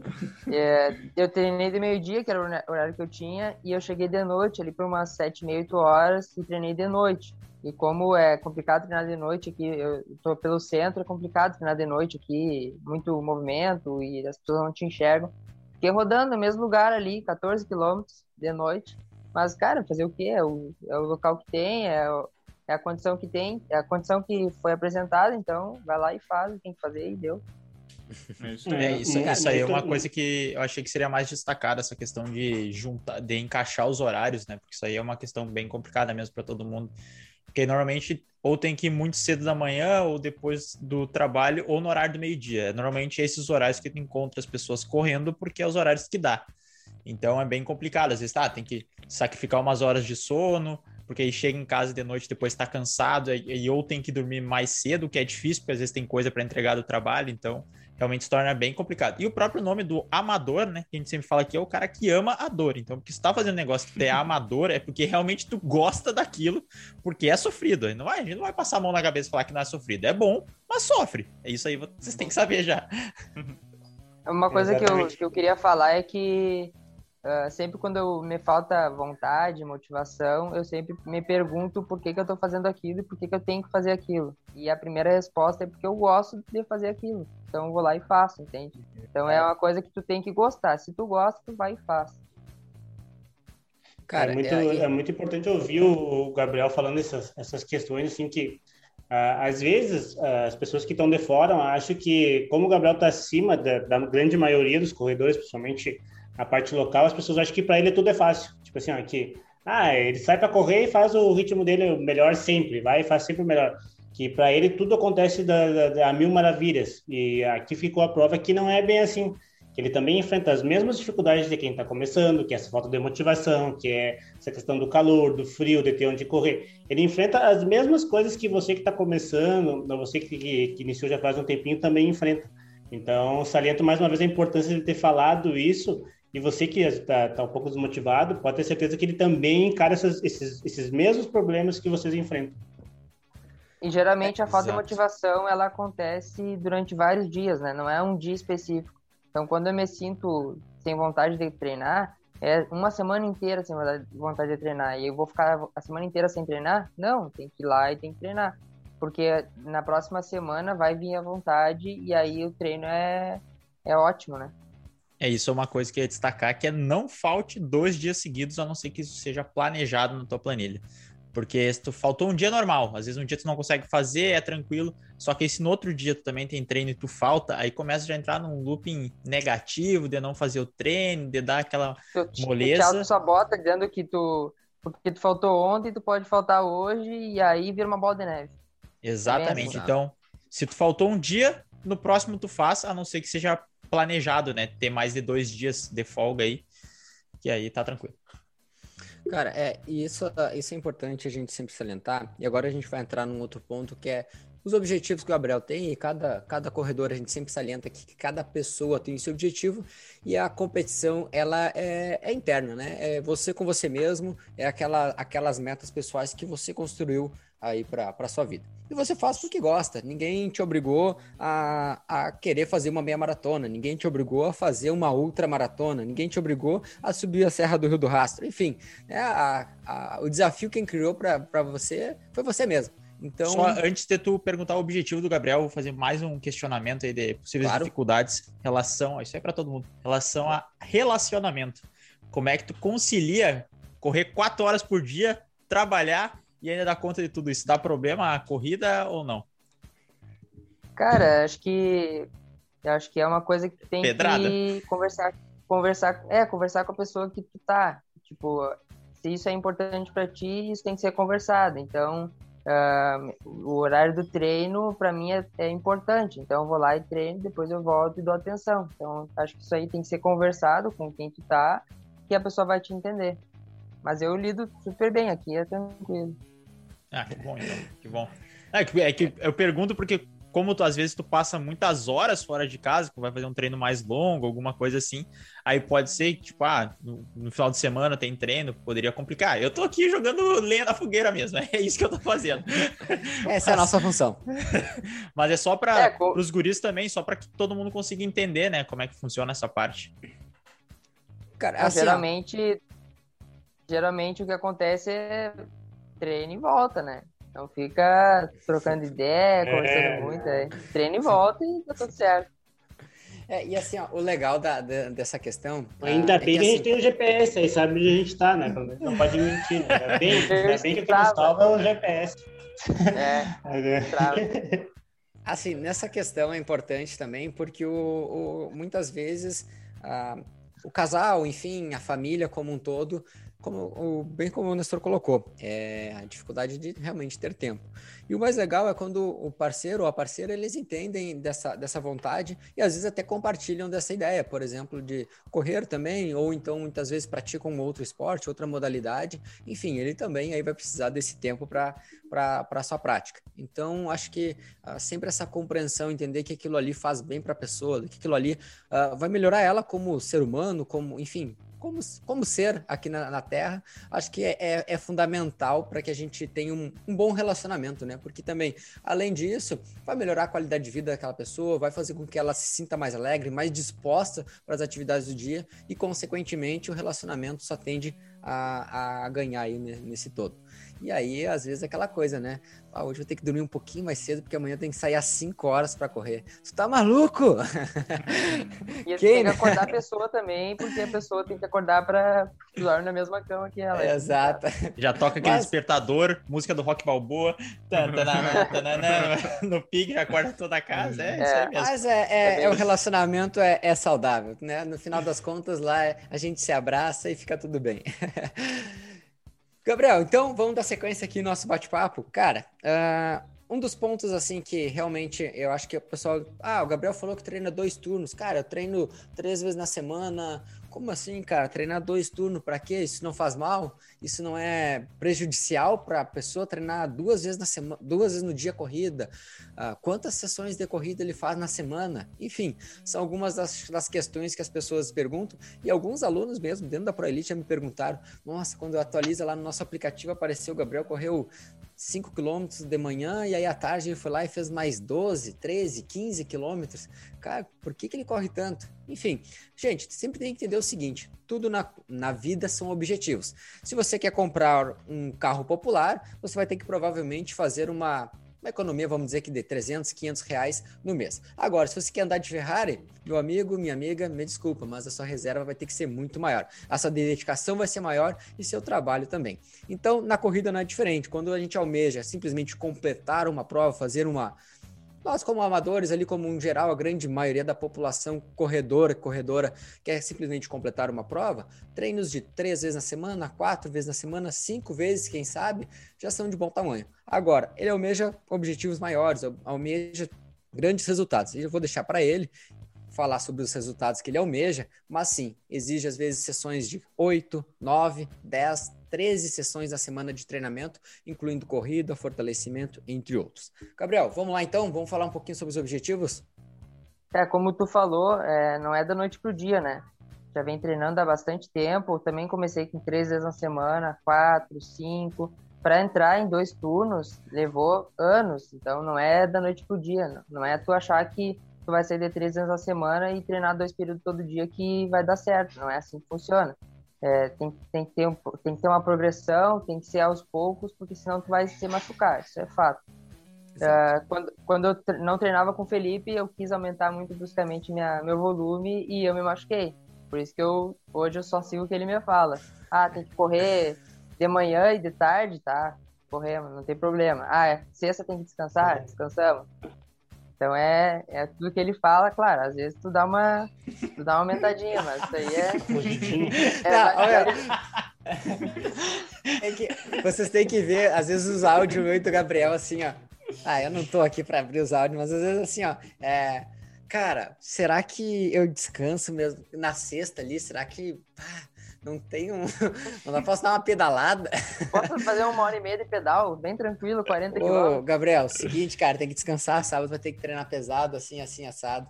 S5: É, eu treinei de meio-dia, que era o horário que eu tinha, e eu cheguei de noite, ali por umas sete, meia, oito horas, e treinei de noite. E como é complicado treinar de noite aqui, eu tô pelo centro, é complicado treinar de noite aqui, muito movimento, e as pessoas não te enxergam. Fiquei rodando no mesmo lugar ali, 14 quilômetros de noite. Mas, cara, fazer o quê? É o, é o local que tem, é, é a condição que tem, é a condição que foi apresentada, então vai lá e faz, tem que fazer e deu.
S2: É, isso, é, isso, isso aí é uma coisa que eu achei que seria mais destacada, essa questão de juntar, de encaixar os horários, né? Porque isso aí é uma questão bem complicada mesmo para todo mundo. Porque normalmente ou tem que ir muito cedo da manhã, ou depois do trabalho, ou no horário do meio-dia. Normalmente é esses horários que tu encontra as pessoas correndo, porque é os horários que dá. Então é bem complicado. Às vezes, tá, tem que sacrificar umas horas de sono, porque aí chega em casa de noite depois está cansado, e, e, ou tem que dormir mais cedo, que é difícil, porque às vezes tem coisa para entregar do trabalho, então realmente se torna bem complicado. E o próprio nome do amador, né, que a gente sempre fala aqui, é o cara que ama a dor. Então, porque se tá fazendo um negócio que é amador, é porque realmente tu gosta daquilo, porque é sofrido. Não vai, a gente não vai passar a mão na cabeça e falar que não é sofrido. É bom, mas sofre. É isso aí, vocês têm que saber já.
S5: Uma coisa que eu, que eu queria falar é que uh, sempre quando eu, me falta vontade, motivação, eu sempre me pergunto por que, que eu estou fazendo aquilo e por que, que eu tenho que fazer aquilo. E a primeira resposta é porque eu gosto de fazer aquilo. Então eu vou lá e faço, entende? Então é uma coisa que tu tem que gostar. Se tu gosta, tu vai e faz.
S4: Cara, é muito, é, é muito importante ouvir o Gabriel falando essas, essas questões, assim, que uh, às vezes uh, as pessoas que estão de fora acham que, como o Gabriel está acima da, da, grande maioria dos corredores, principalmente a parte local, as pessoas acham que para ele tudo é fácil. Tipo assim, ó, que ah, ele sai para correr e faz o ritmo dele melhor sempre, vai e faz sempre melhor. Que para ele tudo acontece da, da, da, mil maravilhas. E aqui ficou a prova que não é bem assim ele também enfrenta as mesmas dificuldades de quem está começando, que é essa falta de motivação, que é essa questão do calor, do frio, de ter onde correr. Ele enfrenta as mesmas coisas que você que está começando, você que, que, que, iniciou já faz um tempinho, também enfrenta. Então, saliento mais uma vez a importância de ter falado isso, e você que está tá um pouco desmotivado, pode ter certeza que ele também encara essas, esses, esses mesmos problemas que vocês enfrentam.
S5: E geralmente a falta Exato. de motivação ela acontece durante vários dias, né? Não é um dia específico. Então, quando eu me sinto sem vontade de treinar, é uma semana inteira sem vontade de treinar. E eu vou ficar a semana inteira sem treinar? Não, tem que ir lá e tem que treinar. Porque na próxima semana vai vir a vontade e aí o treino é, é ótimo, né?
S2: É isso, é uma coisa que eu ia destacar, que é não falte dois dias seguidos, a não ser que isso seja planejado na tua planilha. Porque se tu faltou um dia normal, às vezes um dia tu não consegue fazer, é tranquilo. Só que se no outro dia tu também tem treino e tu falta, aí começa a entrar num looping negativo de não fazer o treino, de dar aquela tu, moleza.
S5: Tu só bota dizendo que tu porque tu faltou ontem, tu pode faltar hoje e aí vira uma bola de neve.
S2: Exatamente. É então, se tu faltou um dia, no próximo tu faz, a não ser que seja planejado, né? Ter mais de dois dias de folga aí, que aí tá tranquilo.
S1: Cara, é, isso, isso é importante a gente sempre salientar. E agora a gente vai entrar num outro ponto que é os objetivos que o Gabriel tem, e cada, cada corredor a gente sempre salienta que cada pessoa tem seu objetivo, e a competição ela é, é interna, né? É você com você mesmo, é aquela, aquelas metas pessoais que você construiu aí para sua vida. E você faz porque gosta. Ninguém te obrigou a, a querer fazer uma meia maratona, ninguém te obrigou a fazer uma ultra maratona, ninguém te obrigou a subir a Serra do Rio do Rastro. Enfim, né, a, a, o desafio quem criou para você foi você mesmo. Então,
S2: Só antes de tu perguntar o objetivo do Gabriel, vou fazer mais um questionamento aí de possíveis claro. dificuldades em relação, isso é para todo mundo, relação a relacionamento. Como é que tu concilia correr quatro horas por dia, trabalhar e ainda dar conta de tudo isso? Dá problema a corrida ou não?
S5: Cara, acho que acho que é uma coisa que tem Pedrada. que conversar, conversar, é, conversar com a pessoa que tu tá. Tipo, se isso é importante para ti, isso tem que ser conversado. Então, uh, o horário do treino para mim é, é, importante. Então, eu vou lá e treino, depois eu volto e dou atenção. Então, acho que isso aí tem que ser conversado com quem tu tá, que a pessoa vai te entender. Mas eu lido super bem aqui, é tranquilo.
S2: Ah, que bom, então. Que bom. É que, é que eu pergunto porque, como tu, às vezes tu passa muitas horas fora de casa, que vai fazer um treino mais longo, alguma coisa assim, aí pode ser que, tipo, ah, no, no, final de semana tem treino, poderia complicar. Eu tô aqui jogando lenha na fogueira mesmo, é isso que eu tô fazendo.
S1: Essa é a nossa função.
S2: Mas é só para é, com... os guris também, só para que todo mundo consiga entender, né, como é que funciona essa parte.
S5: Cara, assim, geralmente geralmente o que acontece é treino e volta, né? Então fica trocando ideia, conversando é. muito, é. treino e volta e tá tudo certo.
S1: É, e assim, ó, o legal da, da, dessa questão.
S4: Ainda é bem que, a gente assim... tem o GPS, aí sabe onde a gente tá, né? Não pode mentir, né? Ainda bem, ainda bem que o salva é o GPS.
S1: É, assim, nessa questão é importante também, porque o, o muitas vezes ah, o casal, enfim, a família como um todo, como o, bem como o Nestor colocou, é a dificuldade de realmente ter tempo. E o mais legal é quando o parceiro ou a parceira eles entendem dessa, dessa vontade e às vezes até compartilham dessa ideia, por exemplo, de correr também, ou então muitas vezes praticam outro esporte, outra modalidade. Enfim, ele também aí vai precisar desse tempo para a sua prática. Então, acho que uh, sempre essa compreensão, entender que aquilo ali faz bem para a pessoa, que aquilo ali uh, vai melhorar ela como ser humano, como, enfim, como, como ser aqui na, na Terra, acho que é, é, é fundamental para que a gente tenha um, um, bom relacionamento, né? Porque também, além disso, vai melhorar a qualidade de vida daquela pessoa, vai fazer com que ela se sinta mais alegre, mais disposta para as atividades do dia e, consequentemente, o relacionamento só tende a, a ganhar aí nesse todo. E aí, às vezes, é aquela coisa, né? Ah, hoje eu vou ter que dormir um pouquinho mais cedo, porque amanhã eu tenho que sair às 5 horas para correr. Tu tá maluco?
S5: E Quem? tem que acordar a pessoa também, porque a pessoa tem que acordar para dormir na mesma cama que ela.
S1: É, exato.
S2: Já toca aquele Mas... despertador, música do Rock Balboa, no pique, acorda toda a casa. É, é. isso aí mesmo.
S1: Mas é, é, é o relacionamento é, é saudável, né? No final das contas, lá a gente se abraça e fica tudo bem. Gabriel, então vamos dar sequência aqui no nosso bate-papo. Cara, uh, um dos pontos assim que realmente eu acho que o pessoal. Ah, o Gabriel falou que treina dois turnos. Cara, eu treino três vezes na semana, como assim, cara? Treinar dois turnos para quê? Isso não faz mal? Isso não é prejudicial para a pessoa treinar duas vezes na semana, duas vezes no dia corrida? Uh, quantas sessões de corrida ele faz na semana? Enfim, são algumas das, das, questões que as pessoas perguntam e alguns alunos mesmo dentro da ProElite já me perguntaram: Nossa, quando eu atualizo lá no nosso aplicativo apareceu o Gabriel correu 5 quilômetros de manhã e aí à tarde ele foi lá e fez mais 12, 13, 15 quilômetros. Cara, por que, que ele corre tanto? Enfim, gente, sempre tem que entender o seguinte: tudo na, na vida são objetivos. Se você quer comprar um carro popular, você vai ter que provavelmente fazer uma uma economia, vamos dizer que de 300, 500 reais no mês. Agora, se você quer andar de Ferrari, meu amigo, minha amiga, me desculpa, mas a sua reserva vai ter que ser muito maior. A sua dedicação vai ser maior e seu trabalho também. Então, na corrida não é diferente. Quando a gente almeja simplesmente completar uma prova, fazer uma nós, como amadores, ali como em geral, a grande maioria da população corredora, corredora, quer simplesmente completar uma prova, treinos de três vezes na semana, quatro vezes na semana, cinco vezes, quem sabe, já são de bom tamanho. Agora, ele almeja objetivos maiores, almeja grandes resultados. Eu vou deixar para ele falar sobre os resultados que ele almeja, mas sim, exige às vezes sessões de 8, 9, 10, 13 sessões na semana de treinamento, incluindo corrida, fortalecimento, entre outros. Gabriel, vamos lá então? Vamos falar um pouquinho sobre os objetivos?
S5: É, como tu falou, é, não é da noite pro dia, né? Já vem treinando há bastante tempo. Também comecei com três vezes na semana, quatro, cinco. Para entrar em dois turnos levou anos, então não é da noite pro dia. Não, não é tu achar que tu vai sair de três vezes na semana e treinar dois períodos todo dia que vai dar certo. Não é assim que funciona. É, tem, tem, que ter um, tem que ter uma progressão, tem que ser aos poucos, porque senão tu vai se machucar, isso é fato. Uh, quando, quando eu não treinava com o Felipe, eu quis aumentar muito bruscamente minha, meu volume e eu me machuquei. Por isso que eu hoje eu só sigo o que ele me fala. Ah, tem que correr de manhã e de tarde, tá? Corremos, não tem problema. Ah, é, sexta tem que descansar? Descansamos. Então é, é tudo que ele fala, claro, às vezes tu dá uma, tu dá uma aumentadinha, mas isso aí é.
S1: é Não, olha, é que vocês têm que ver, às vezes, os áudios meu e do Gabriel, assim, ó. Ah, eu não tô aqui para abrir os áudios, mas às vezes assim, ó. É, cara, será que eu descanso mesmo na sexta ali? Será que. Ah, não tem um. Não posso dar uma pedalada.
S5: Posso fazer uma hora e meia de pedal, bem tranquilo, 40 km.
S1: Ô, Gabriel, seguinte, cara, tem que descansar, sábado vai ter que treinar pesado, assim, assim, assado.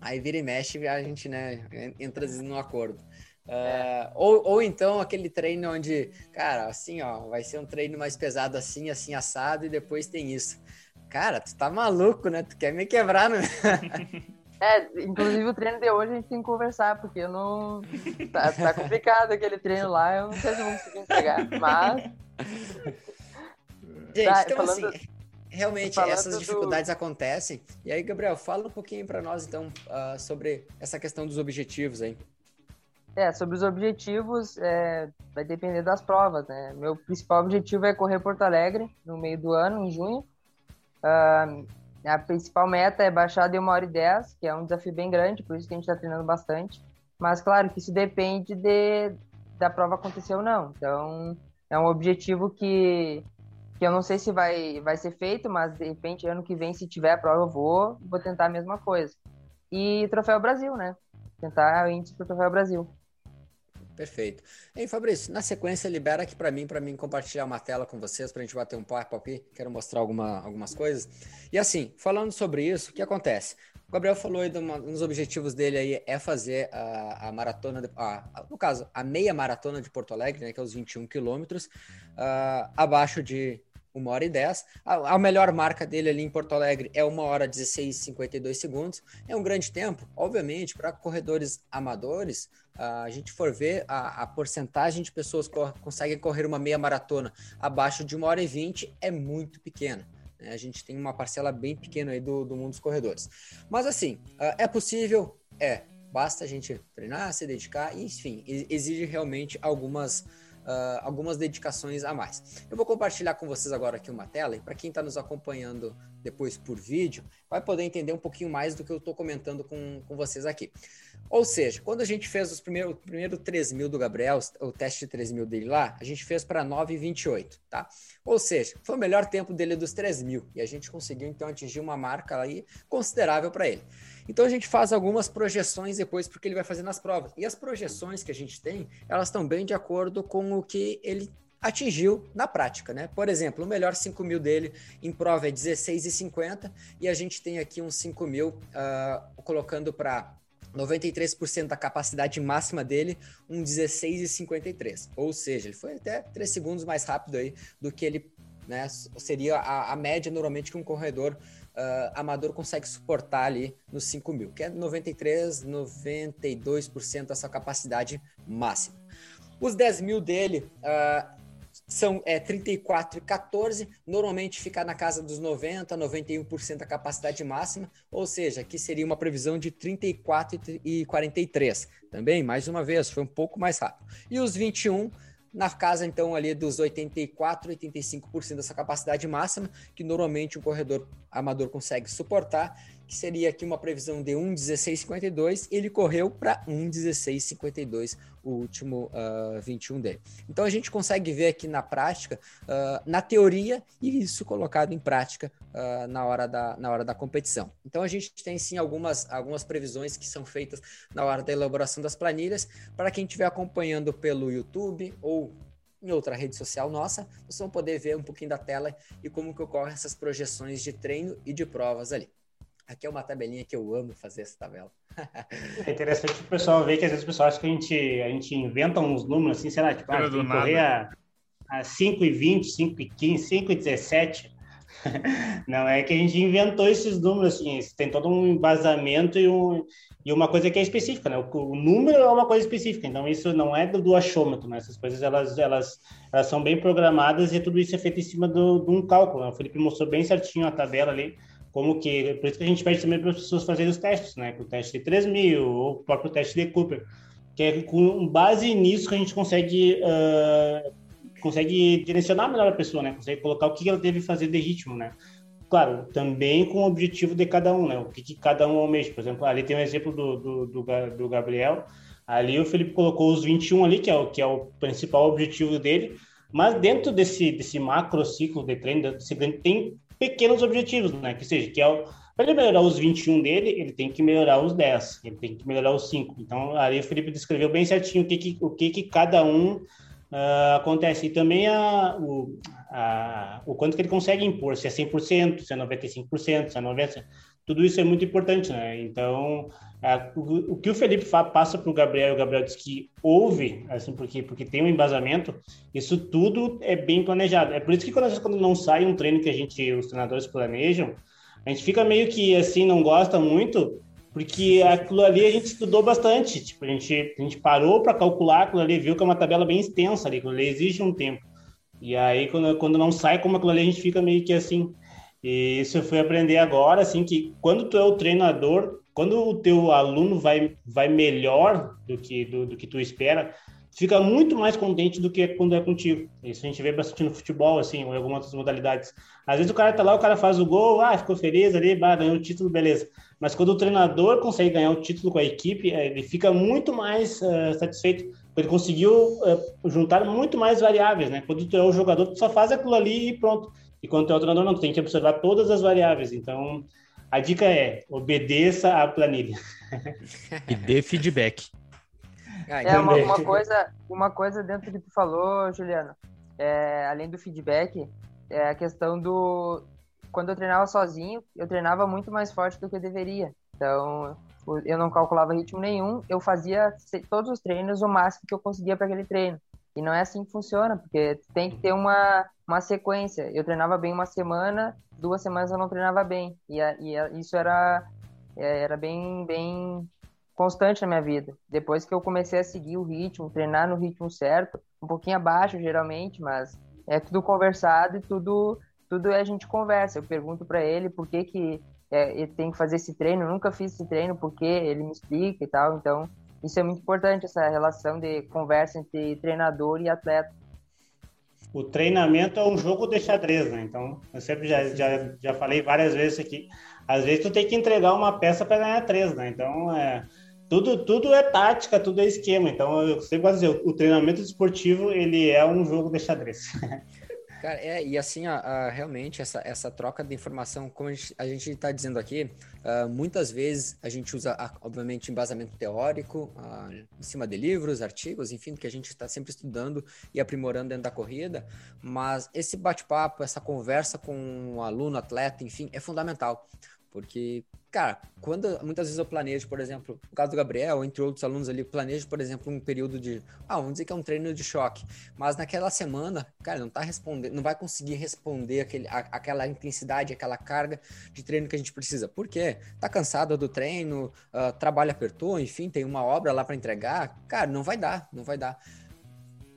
S1: Aí vira e mexe a gente, né, entra no acordo. Uh, ou, ou então aquele treino onde, cara, assim, ó, vai ser um treino mais pesado assim, assim, assado, e depois tem isso. Cara, tu tá maluco, né? Tu quer me quebrar, né?
S5: É, inclusive o treino de hoje a gente tem que conversar, porque eu não. Tá, tá complicado aquele treino lá, eu não sei se vou conseguir entregar, mas.
S1: Gente, tá, então falando... assim, realmente essas dificuldades do... acontecem. E aí, Gabriel, fala um pouquinho para nós então uh, sobre essa questão dos objetivos aí.
S5: É, sobre os objetivos, é, vai depender das provas, né? Meu principal objetivo é correr Porto Alegre no meio do ano, em junho. Uh, a principal meta é baixar de uma hora e dez, que é um desafio bem grande, por isso que a gente está treinando bastante. Mas, claro, que isso depende de, da prova acontecer ou não. Então, é um objetivo que, que eu não sei se vai, vai ser feito, mas, de repente, ano que vem, se tiver a prova, eu vou, vou tentar a mesma coisa. E Troféu Brasil, né? Tentar o índice para o Troféu Brasil.
S1: Perfeito. Ei, Fabrício, na sequência, libera aqui para mim, para mim compartilhar uma tela com vocês, para a gente bater um papo aqui. Quero mostrar alguma, algumas coisas. E assim, falando sobre isso, o que acontece? O Gabriel falou aí uma, um dos objetivos dele aí é fazer a, a maratona, de, a, no caso, a meia maratona de Porto Alegre, né, que é os 21 quilômetros, uh, abaixo de uma hora e 10. A, a, melhor marca dele ali em Porto Alegre é uma hora 16 e 52 segundos. É um grande tempo, obviamente, para corredores amadores. Uh, a gente for ver a, a porcentagem de pessoas que conseguem correr uma meia maratona abaixo de uma hora e 20 é muito pequena. Né? A gente tem uma parcela bem pequena aí do, do mundo dos corredores. Mas assim, uh, é possível? É. Basta a gente treinar, se dedicar, e, enfim, exige realmente algumas, uh, algumas dedicações a mais. Eu vou compartilhar com vocês agora aqui uma tela, e para quem está nos acompanhando depois por vídeo, vai poder entender um pouquinho mais do que eu estou comentando com, com vocês aqui. Ou seja, quando a gente fez os primeiros, o primeiro 3 mil do Gabriel, o teste de 3 mil dele lá, a gente fez para 9,28, tá? Ou seja, foi o melhor tempo dele dos 3 mil. E a gente conseguiu, então, atingir uma marca aí considerável para ele. Então, a gente faz algumas projeções depois, porque ele vai fazer nas provas. E as projeções que a gente tem, elas estão bem de acordo com o que ele atingiu na prática, né? Por exemplo, o melhor 5 mil dele em prova é 16,50 e a gente tem aqui uns 5 mil uh, colocando para 93% da capacidade máxima dele, um 16,53. Ou seja, ele foi até 3 segundos mais rápido aí do que ele né, seria a, a média normalmente que um corredor uh, amador consegue suportar ali nos 5 mil, que é 93, 92% dessa capacidade máxima. Os 10 mil dele, uh, são é, 34 e 14, normalmente fica na casa dos 90, 91% da capacidade máxima, ou seja, aqui seria uma previsão de 34 e 43. Também, mais uma vez, foi um pouco mais rápido. E os 21 na casa então ali dos 84, 85% dessa capacidade máxima, que normalmente um corredor amador consegue suportar, que seria aqui uma previsão de 1,1652, ele correu para 1,1652 o último uh, ah, 21 dele. Então a gente consegue ver aqui na prática, uh, na teoria, e isso colocado em prática uh, na, hora da, na hora da competição. Então a gente tem sim algumas, algumas previsões que são feitas na hora da elaboração das planilhas. Para quem estiver acompanhando pelo YouTube ou em outra rede social nossa, vocês vão poder ver um pouquinho da tela e como que ocorrem essas projeções de treino e de provas ali. Aqui é uma tabelinha que eu amo fazer essa tabela.
S4: é interessante o pessoal ver que às vezes o pessoal acha que a gente, a gente inventa uns números assim, sei lá, tipo, ah, tem que correr a, a 5 e 20, 5 e 15, 5 e 17. Não é que a gente inventou esses números, assim, tem todo um embasamento e, um, e uma coisa que é específica, né? O, o, número é uma coisa específica, então isso não é do, do achômetro, né? Essas coisas elas, elas, elas são bem programadas e tudo isso é feito em cima do, de um cálculo. Né? O Felipe mostrou bem certinho a tabela ali como que, por isso que a gente pede também para as pessoas fazerem os testes, né? O teste de 3 mil, ou o próprio teste de Cooper, que é com base nisso que a gente consegue, uh, consegue direcionar melhor a pessoa, né? Consegue colocar o que ela deve fazer de ritmo, né? Claro, também com o objetivo de cada um, né? O que, que cada um almeja. Por exemplo, ali tem um exemplo do, do, do, do Gabriel, ali o Felipe colocou os 21 ali, que é o, que é o principal objetivo dele, mas dentro desse, desse macro ciclo de treino, desse, tem pequenos objetivos, né? Que seja, que é para ele melhorar os 21 dele, ele tem que melhorar os 10, ele tem que melhorar os 5. Então, aí o Felipe descreveu bem certinho o que, que o que, que cada um uh, acontece. E também a, o, a, o quanto que ele consegue impor, se é 100%, se é 95%, se é 90%. Tudo isso é muito importante, né? Então, a, o, o, que o Felipe passa para o Gabriel, o Gabriel diz que ouve, assim, porque, porque tem um embasamento, isso tudo é bem planejado. É por isso que quando, quando não sai um treino que a gente, os treinadores planejam, a gente fica meio que assim, não gosta muito, porque aquilo ali a gente estudou bastante. Tipo, a gente, a gente parou para calcular aquilo ali, viu que é uma tabela bem extensa ali, aquilo ali exige um tempo. E aí, quando, quando não sai como aquilo ali, a gente fica meio que assim, e isso eu fui aprender agora, assim, que quando tu é o treinador, quando o teu aluno vai, vai melhor do que, do, do que tu espera, fica muito mais contente do que quando é contigo. Isso a gente vê bastante no futebol, assim, ou em algumas outras modalidades. Às vezes o cara tá lá, o cara faz o gol, ah, ficou feliz ali, bah, ganhou o título, beleza. Mas quando o treinador consegue ganhar o título com a equipe, eh, ele fica muito mais uh, satisfeito. Ele conseguiu uh, juntar muito mais variáveis, né? Quando tu é o jogador, tu só faz aquilo ali e pronto. E quando tu é o treinador, não, tu tem que observar todas as variáveis. Então, a dica é, obedeça à planilha.
S2: e dê feedback.
S1: Ah,
S5: É uma, uma coisa, uma coisa dentro do que tu falou, Juliano, é, além do feedback, é a questão do quando eu treinava sozinho, eu treinava muito mais forte do que eu deveria. Então, eu não calculava ritmo nenhum, eu fazia todos os treinos o máximo que eu conseguia para aquele treino. E não é assim que funciona, porque tem que ter uma, uma sequência. Eu treinava bem uma semana, duas semanas eu não treinava bem. E, a- e a- isso era, é, era bem, bem constante na minha vida. Depois que eu comecei a seguir o ritmo, treinar no ritmo certo, um pouquinho abaixo geralmente, mas é tudo conversado e tudo tudo é a gente conversa. Eu pergunto para ele por que que é, ele tem que fazer esse treino. Eu nunca fiz esse treino, porque ele me explica e tal. Então isso é muito importante essa relação de conversa entre treinador e atleta.
S4: O treinamento é um jogo de xadrez, né? Então, eu sempre já, já, já falei várias vezes aqui. Às vezes tu tem que entregar uma peça para ganhar três, né? Então, é, tudo, tudo é tática, tudo é esquema. Então, eu sempre gosto dizer, o treinamento esportivo, ele é um jogo de xadrez.
S1: Cara, é, e assim, a, a- realmente, essa, essa troca de informação, como a gente, está dizendo aqui, ah, muitas vezes a gente usa, ah, obviamente, embasamento teórico, ah, em cima de livros, artigos, enfim, que a gente está sempre estudando e aprimorando dentro da corrida, mas esse bate-papo, essa conversa com o aluno, atleta, enfim, é fundamental. Porque, cara, quando muitas vezes eu planejo, por exemplo, no caso do Gabriel, entre outros alunos ali, planejo, por exemplo, um período de, ah, vamos dizer que é um treino de choque, mas naquela semana, cara, não tá respondendo, não vai conseguir responder aquele, a- aquela intensidade, aquela carga de treino que a gente precisa. Por quê? Tá cansado do treino, ah, trabalho apertou, enfim, tem uma obra lá para entregar, cara, não vai dar, não vai dar.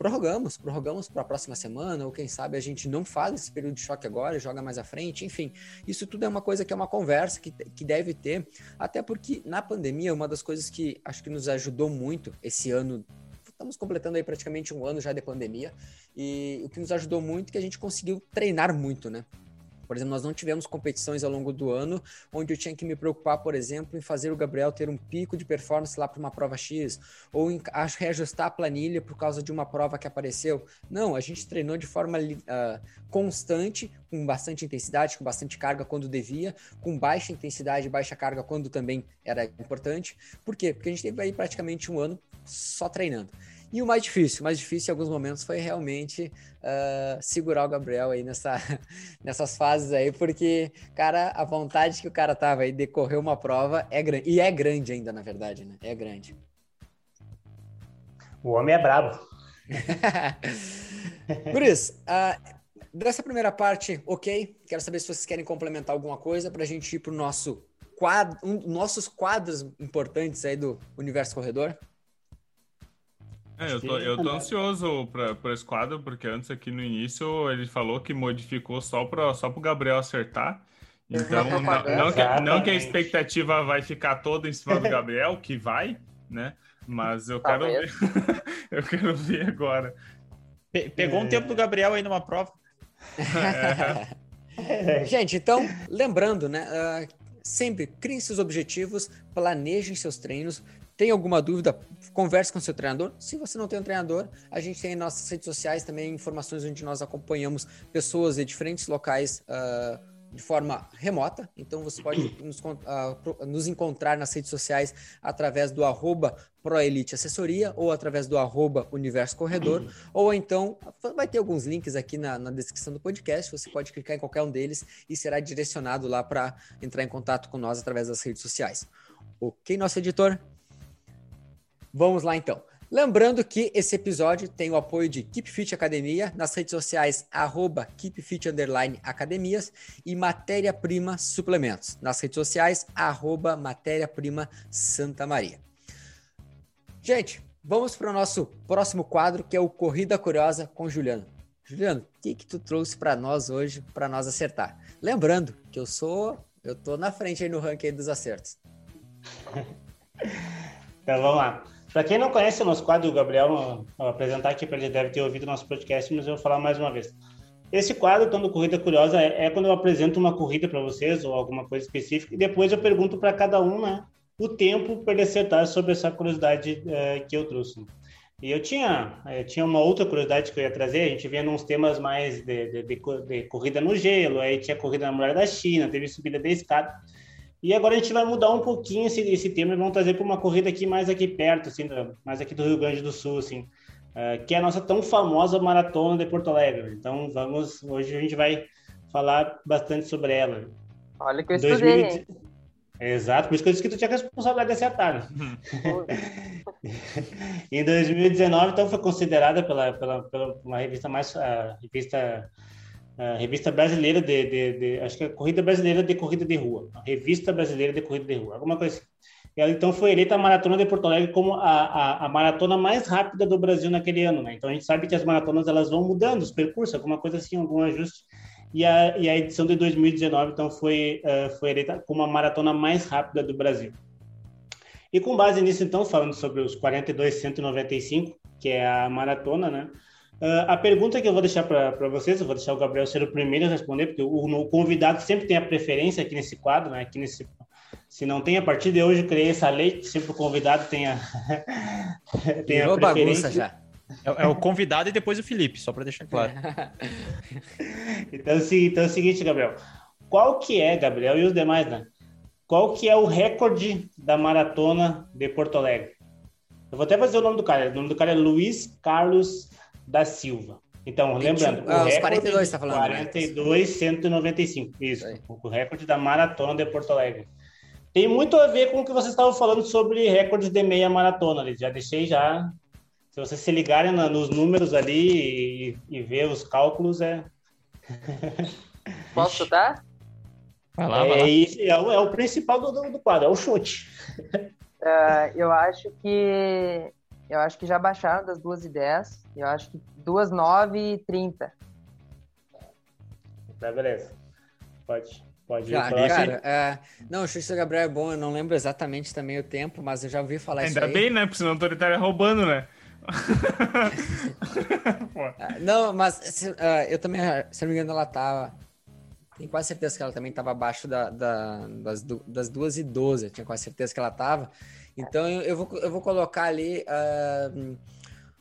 S1: Prorrogamos, prorrogamos para a próxima semana, ou quem sabe a gente não faz esse período de choque agora, joga mais à frente, enfim. Isso tudo é uma coisa que é uma conversa que, que deve ter, até porque na pandemia, uma das coisas que acho que nos ajudou muito esse ano, estamos completando aí praticamente um ano já de pandemia, e o que nos ajudou muito é que a gente conseguiu treinar muito, né? Por exemplo, nós não tivemos competições ao longo do ano onde eu tinha que me preocupar, por exemplo, em fazer o Gabriel ter um pico de performance lá para uma prova X, ou em reajustar a planilha por causa de uma prova que apareceu. Não, a gente treinou de forma ah, constante, com bastante intensidade, com bastante carga quando devia, com baixa intensidade e baixa carga quando também era importante. Por quê? Porque a gente teve aí praticamente um ano só treinando. E o mais difícil, o mais difícil em alguns momentos foi realmente ah, segurar o Gabriel aí nessa, nessas fases aí, porque, cara, a vontade que o cara tava aí de correr uma prova é grande. E é grande ainda, na verdade, né? É grande.
S4: O homem é brabo.
S1: Por isso, ah, dessa primeira parte, ok. Quero saber se vocês querem complementar alguma coisa para a gente ir para o nosso quadro, um, nossos quadros importantes aí do Universo Corredor.
S3: É, eu tô, eu tô ansioso pra, por esse quadro, porque antes aqui no início ele falou que modificou só para só pro Gabriel acertar. Então, não, não que, não que a expectativa vai ficar toda em cima do Gabriel, que vai, né? Mas eu quero ver, eu quero ver agora.
S2: Pe- pegou um tempo do Gabriel aí numa prova.
S1: Gente, então, lembrando, né? ah, sempre criem seus objetivos, planejem seus treinos. Tem alguma dúvida? Converse com seu treinador. Se você não tem um treinador, a gente tem em nossas redes sociais também informações onde nós acompanhamos pessoas de diferentes locais ah, de forma remota. Então você pode nos, pro- nos encontrar nas redes sociais através do arroba Proelite Assessoria ou através do arroba Universo Corredor. Ou então, vai ter alguns links aqui na, na descrição do podcast. Você pode clicar em qualquer um deles e será direcionado lá para entrar em contato com nós através das redes sociais. Ok, nosso editor? Vamos lá então. Lembrando que esse episódio tem o apoio de Keep Fit Academia nas redes sociais arroba KeepFit Underline Academias e Matéria Prima Suplementos nas redes sociais arroba Matéria Prima Santa Maria. Gente, vamos para o nosso próximo quadro que é o Corrida Curiosa com Juliano. Juliano, o que que tu trouxe para nós hoje para nós acertar? Lembrando que eu sou, eu tô na frente aí no ranking dos acertos.
S4: Então vamos lá. Para quem não conhece o nosso quadro, o Gabriel, eu vou apresentar aqui para ele deve ter ouvido nosso podcast, mas eu vou falar mais uma vez. Esse quadro, quando Corrida Curiosa, é, é quando eu apresento uma corrida para vocês ou alguma coisa específica e depois eu pergunto para cada um, né, o tempo para ele acertar sobre essa curiosidade eh, que eu trouxe. E eu tinha, eh, tinha uma outra curiosidade que eu ia trazer, a gente vinha nos temas mais de, de, de de corrida no gelo, aí tinha corrida na muralha da China, teve subida da escada. E agora a gente vai mudar um pouquinho esse, esse tema e vamos trazer para uma corrida aqui mais aqui perto, assim, mais aqui do Rio Grande do Sul, assim, uh, que é a nossa tão famosa maratona de Porto Alegre. Então vamos, hoje a gente vai falar bastante sobre ela.
S5: Olha que eu estudei, 2000...
S4: Exato, por isso que eu disse que tu tinha responsabilidade de acertar, né? em 2019, então, foi considerada pela, pela, pela uma revista mais... A revista, a revista brasileira de, de, de, Acho que é Corrida Brasileira de Corrida de Rua. A Revista Brasileira de Corrida de Rua, alguma coisa assim. Ela, então, foi eleita a Maratona de Porto Alegre como a, a, a, maratona mais rápida do Brasil naquele ano, né? Então, a gente sabe que as maratonas, elas vão mudando os percursos, alguma coisa assim, algum ajuste e a, e a edição de 2019 então foi uh, foi eleita como a maratona mais rápida do Brasil. E com base nisso então falando sobre os 42.195 que é a maratona, né? Uh, a pergunta que eu vou deixar para vocês, eu vou deixar o Gabriel ser o primeiro a responder, porque o, o, convidado sempre tem a preferência aqui nesse quadro, né? Aqui nesse, se não tem, a partir de hoje eu criei essa lei que sempre o convidado tenha, tenha
S1: a preferência. bagunça já.
S2: É, é, o convidado e depois o Felipe, só para deixar claro.
S4: então, então é o seguinte, Gabriel. Qual que é, Gabriel e os demais, né? Qual que é o recorde da maratona de Porto Alegre? Eu vou até fazer o nome do cara. O nome do cara é Luiz Carlos da Silva. Então, lembrando,
S1: ah, o recorde 42 tá falando.
S4: 42, né? 195. Isso, o recorde da maratona de Porto Alegre. Tem muito a ver com o que vocês estavam falando sobre recordes de meia maratona ali. Já deixei já se vocês se ligarem na, nos números ali e, e, ver os cálculos, é.
S5: Posso chutar?
S4: Vai lá, vai lá. É, é, o, é, o, principal do, do, quadro, é o chute.
S5: Uh, eu acho que. Eu acho que já baixaram das 2 e 10. Eu acho que 2, 9 e 30.
S4: Tá, beleza. Pode. Pode ir.
S1: Cara, cara é... não, o do Gabriel é bom. Eu não lembro exatamente também o tempo, mas eu já ouvi falar
S3: Ainda
S1: isso.
S3: Ainda bem, né? Porque senão o estaria roubando, né?
S1: Ah, não, mas se, uh, eu também, se não me engano, ela tava. Tenho quase certeza que ela também estava abaixo da, da, das, das duas e doze. Tinha quase certeza que ela estava. Então eu, eu, vou, eu vou colocar ali uh,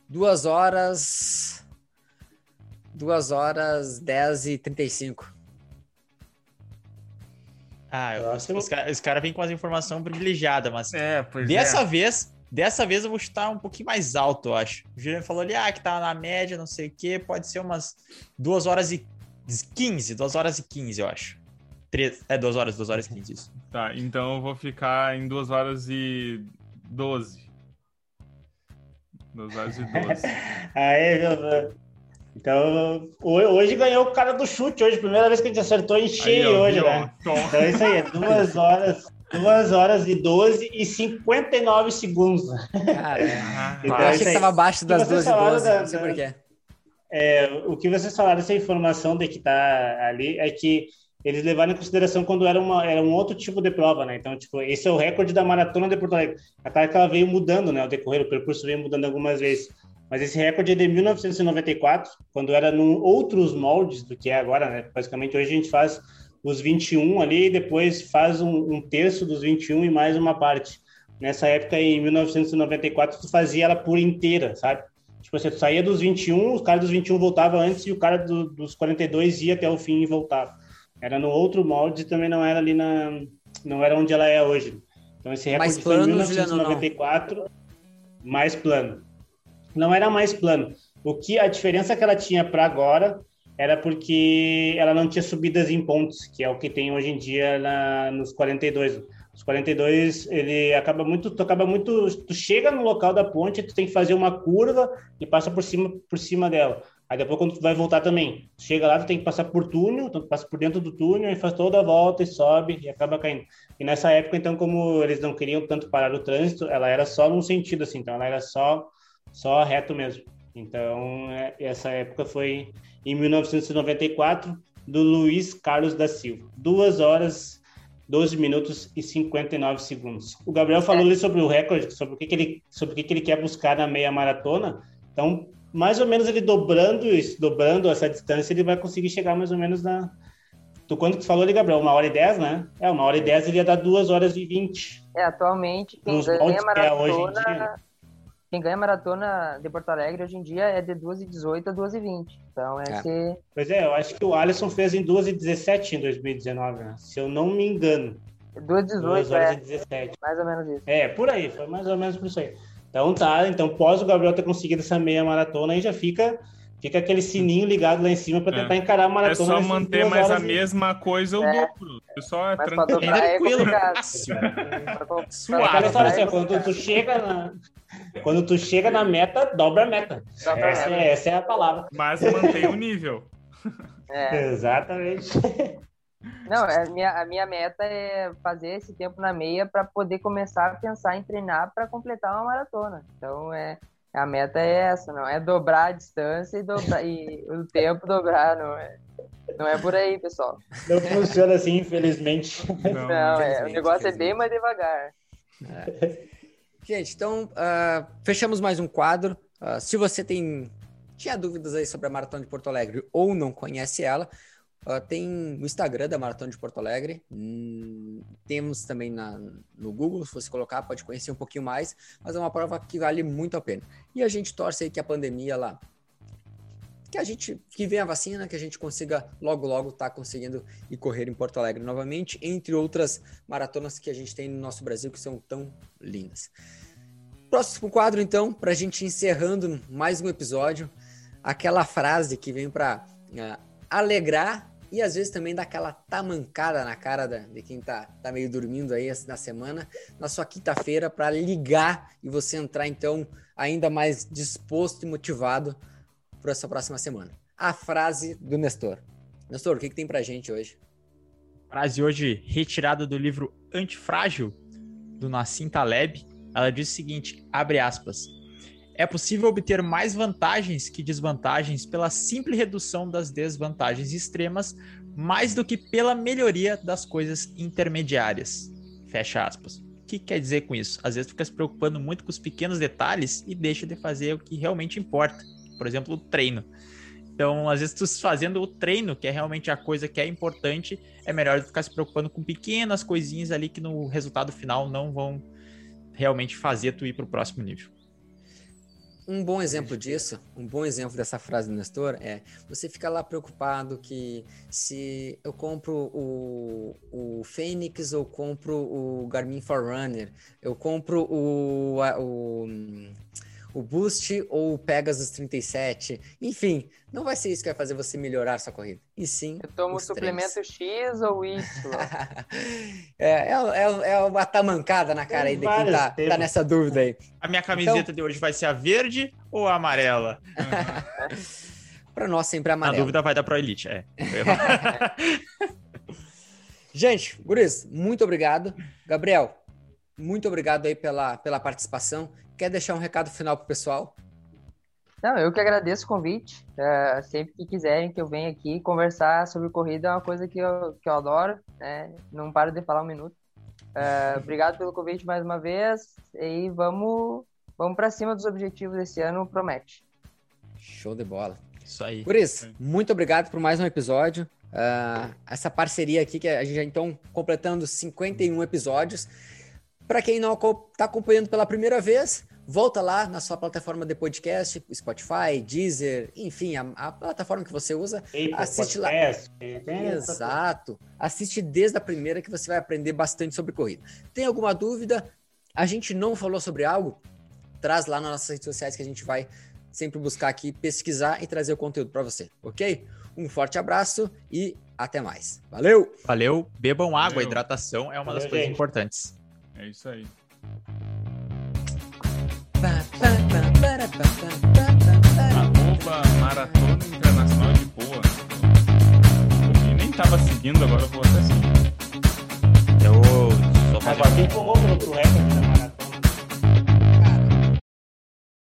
S1: duas horas. Duas horas dez e trinta e cinco.
S2: Ah, eu, os, caras cara vêm com as informações privilegiadas, mas
S3: é,
S2: dessa
S3: é.
S2: vez Dessa vez eu vou chutar um pouquinho mais alto, eu acho. O Juliano falou ali, ah, que tá na média, não sei o quê. Pode ser umas 2 horas e 15, 2 horas e 15, eu acho. 3, é 2 horas, 2 horas e 15, isso.
S3: Tá, então eu vou ficar em 2 horas e 12. 2 horas e 12.
S4: Aê, meu Deus. Então, hoje ganhou o cara do chute, hoje, primeira vez que a gente acertou em cheio aí, hoje, né? Então é isso aí, duas horas, 2 horas e 12 e 59 segundos.
S1: Cara, então, eu achei que estava abaixo das 2 e 12, da, não sei porquê.
S4: É, o que vocês falaram, essa informação de que está ali, é que eles levaram em consideração quando era, uma, era um outro tipo de prova, né? Então, tipo, esse é o recorde da maratona de Porto Alegre. A cara que ela veio mudando, né? O decorrer, o percurso veio mudando algumas vezes. Mas esse recorde é de 1994, quando era num outros moldes do que é agora, né? Basicamente, hoje a gente faz os 21 ali e depois faz um, um, terço dos 21 e mais uma parte. Nessa época, em 1994, tu fazia ela por inteira, sabe? Tipo, você saía dos 21, os caras dos 21 voltavam antes e o cara do, dos 42 ia até o fim e voltava. Era no outro molde e também não era ali na... não era onde ela é hoje. Então esse recorde
S1: mais plano,
S4: foi em 1994, Juliano, mais plano. Não era mais plano. O que a diferença que ela tinha para agora era porque ela não tinha subidas em pontos, que é o que tem hoje em dia na, nos 42. Os 42, ele acaba muito, tu acaba muito, tu chega no local da ponte, tu tem que fazer uma curva e passa por cima, por cima dela. Aí depois quando tu vai voltar também, chega lá, tu tem que passar por túnel, tu passa por dentro do túnel e faz toda a volta e sobe e acaba caindo. E nessa época, então, como eles não queriam tanto parar o trânsito, ela era só num sentido, assim, então ela era só, só reto mesmo. Então, é, essa época foi em 1994, do Luiz Carlos da Silva. Duas horas, 12 minutos e 59 segundos. O Gabriel falou ali sobre o recorde, sobre o que, que ele, sobre o que, que ele quer buscar na meia maratona. Então, mais ou menos ele dobrando isso, dobrando essa distância, ele vai conseguir chegar mais ou menos na. Tu quanto que falou ali, Gabriel? Uma hora e dez, né? É, uma hora e dez ele ia dar duas horas e vinte.
S5: É, atualmente, quem ganha a maratona quem ganha maratona de Porto Alegre hoje em dia é de 2h18 a 2h20. Então, esse... É.
S4: é. Pois é, eu acho que o Alisson fez em 2h17 em 2019, né? se eu não me engano.
S5: 2
S4: 2
S5: 18
S4: horas
S5: é,
S4: e 17.
S5: mais ou menos isso.
S4: É, por aí, foi mais ou menos por isso aí. Então tá, então pós o Gabriel ter conseguido essa meia maratona, aí já fica, fica aquele sininho ligado lá em cima para
S3: É.
S4: tentar encarar a
S3: É
S4: maratona.
S3: só
S4: nessas
S3: manter mais a
S4: e-
S3: mesma coisa o
S5: É.
S3: dobro. É só
S5: Mas
S3: tranquilo.
S5: é
S2: Tranquilo,
S4: É
S2: Suave.
S4: aquela história assim,
S5: é
S4: quando tu, chega na. Quando tu chega na meta, dobra a meta.
S5: Dobra a
S4: Essa,
S5: meta.
S4: é, essa é a palavra.
S3: Mas mantém o nível.
S5: É.
S4: Exatamente.
S5: Não, é, a minha, a minha meta é fazer esse tempo na meia para poder começar a pensar em treinar para completar uma maratona. Então, é, a meta é essa, não é dobrar a distância e, dobrar, e o tempo dobrar, não é, não é por aí, pessoal.
S4: Não funciona assim, infelizmente.
S3: Não,
S5: Não, é, o negócio é bem mais devagar.
S1: Gente, então ah, fechamos mais um quadro. Ah, se você tem tinha dúvidas aí sobre a Maratona de Porto Alegre ou não conhece ela, ah, tem o Instagram da Maratona de Porto Alegre. Hum, temos também na, no Google, se você colocar, pode conhecer um pouquinho mais, mas é uma prova que vale muito a pena. E a gente torce aí que a pandemia lá que a gente que venha a vacina, que a gente consiga logo logo estar conseguindo ir correr em Porto Alegre novamente, entre outras maratonas que a gente tem no nosso Brasil que são tão lindas. Próximo quadro então, para a gente encerrando mais um episódio, aquela frase que vem para alegrar e às vezes também dar aquela tamancada na cara da- de quem tá, tá meio dormindo aí na semana, na sua quinta-feira, para ligar e você entrar então ainda mais disposto e motivado para essa próxima semana. A frase do Nestor. Nestor, o que, que tem pra gente hoje?
S2: Frase hoje retirada do livro Antifrágil, do Nassim Taleb. Ela diz o seguinte, abre aspas, é possível obter mais vantagens que desvantagens pela simples redução das desvantagens extremas, mais do que pela melhoria das coisas intermediárias. Fecha aspas. O que quer dizer com isso? Às vezes fica se preocupando muito com os pequenos detalhes e deixa de fazer o que realmente importa. Por exemplo, o treino. Então, às vezes, tu fazendo o treino, que é realmente a coisa que é importante, é melhor do que ficar se preocupando com pequenas coisinhas ali que no resultado final não vão realmente fazer tu ir para o próximo nível.
S1: Um bom exemplo disso, um bom exemplo dessa frase do Nestor é você fica lá preocupado que se eu compro o, o Fênix ou compro o Garmin Forerunner, eu compro o, o, o Boost ou o Pegasus 37, enfim, não vai ser isso que vai fazer você melhorar sua corrida, e sim
S5: Eu tomo
S1: os
S5: suplemento
S1: treinos.
S5: X ou Y.
S1: é, é, é, é uma tamancada na cara aí de quem tá, tá nessa dúvida aí.
S2: A minha camiseta de hoje vai ser a verde ou a amarela?
S1: Para nós sempre
S2: Na
S1: amarelo.
S2: dúvida vai dar Pro Elite, é.
S1: Gente, Guris, muito obrigado. Gabriel, muito obrigado aí pela, pela participação. Quer deixar um recado final pro pessoal?
S5: Não, eu que agradeço o convite. É, sempre que quiserem que eu venha aqui conversar sobre corrida é uma coisa que eu, que eu adoro. né? Não paro de falar um minuto. É, obrigado pelo convite mais uma vez. E vamos, vamos para cima dos objetivos desse ano, promete.
S1: Show de bola.
S2: Isso aí.
S1: Guris, muito obrigado por mais um episódio. Ah, essa parceria aqui que a gente já então completando 51 episódios. Para quem não está acompanhando pela primeira vez, volta lá na sua plataforma de podcast, Spotify, Deezer, enfim, a, a plataforma que você usa.
S4: Tem
S1: Assiste lá.
S4: podcast, essa-
S1: Exato. Assiste desde a primeira que você vai aprender bastante sobre corrida. Tem alguma dúvida? A gente não falou sobre algo? Traz lá nas nossas redes sociais que a gente vai sempre buscar aqui, pesquisar e trazer o conteúdo para você, ok? Um forte abraço e até mais. Valeu!
S2: Valeu, bebam água,
S3: Valeu.
S2: hidratação é uma das
S4: Valeu,
S2: coisas
S4: gente.
S2: importantes.
S3: É isso aí. Arroba Maratona Internacional de Boa. Eu nem tava seguindo, agora eu vou até seguir.
S2: Eu só
S4: Agora tem que pôr pro recorde. né?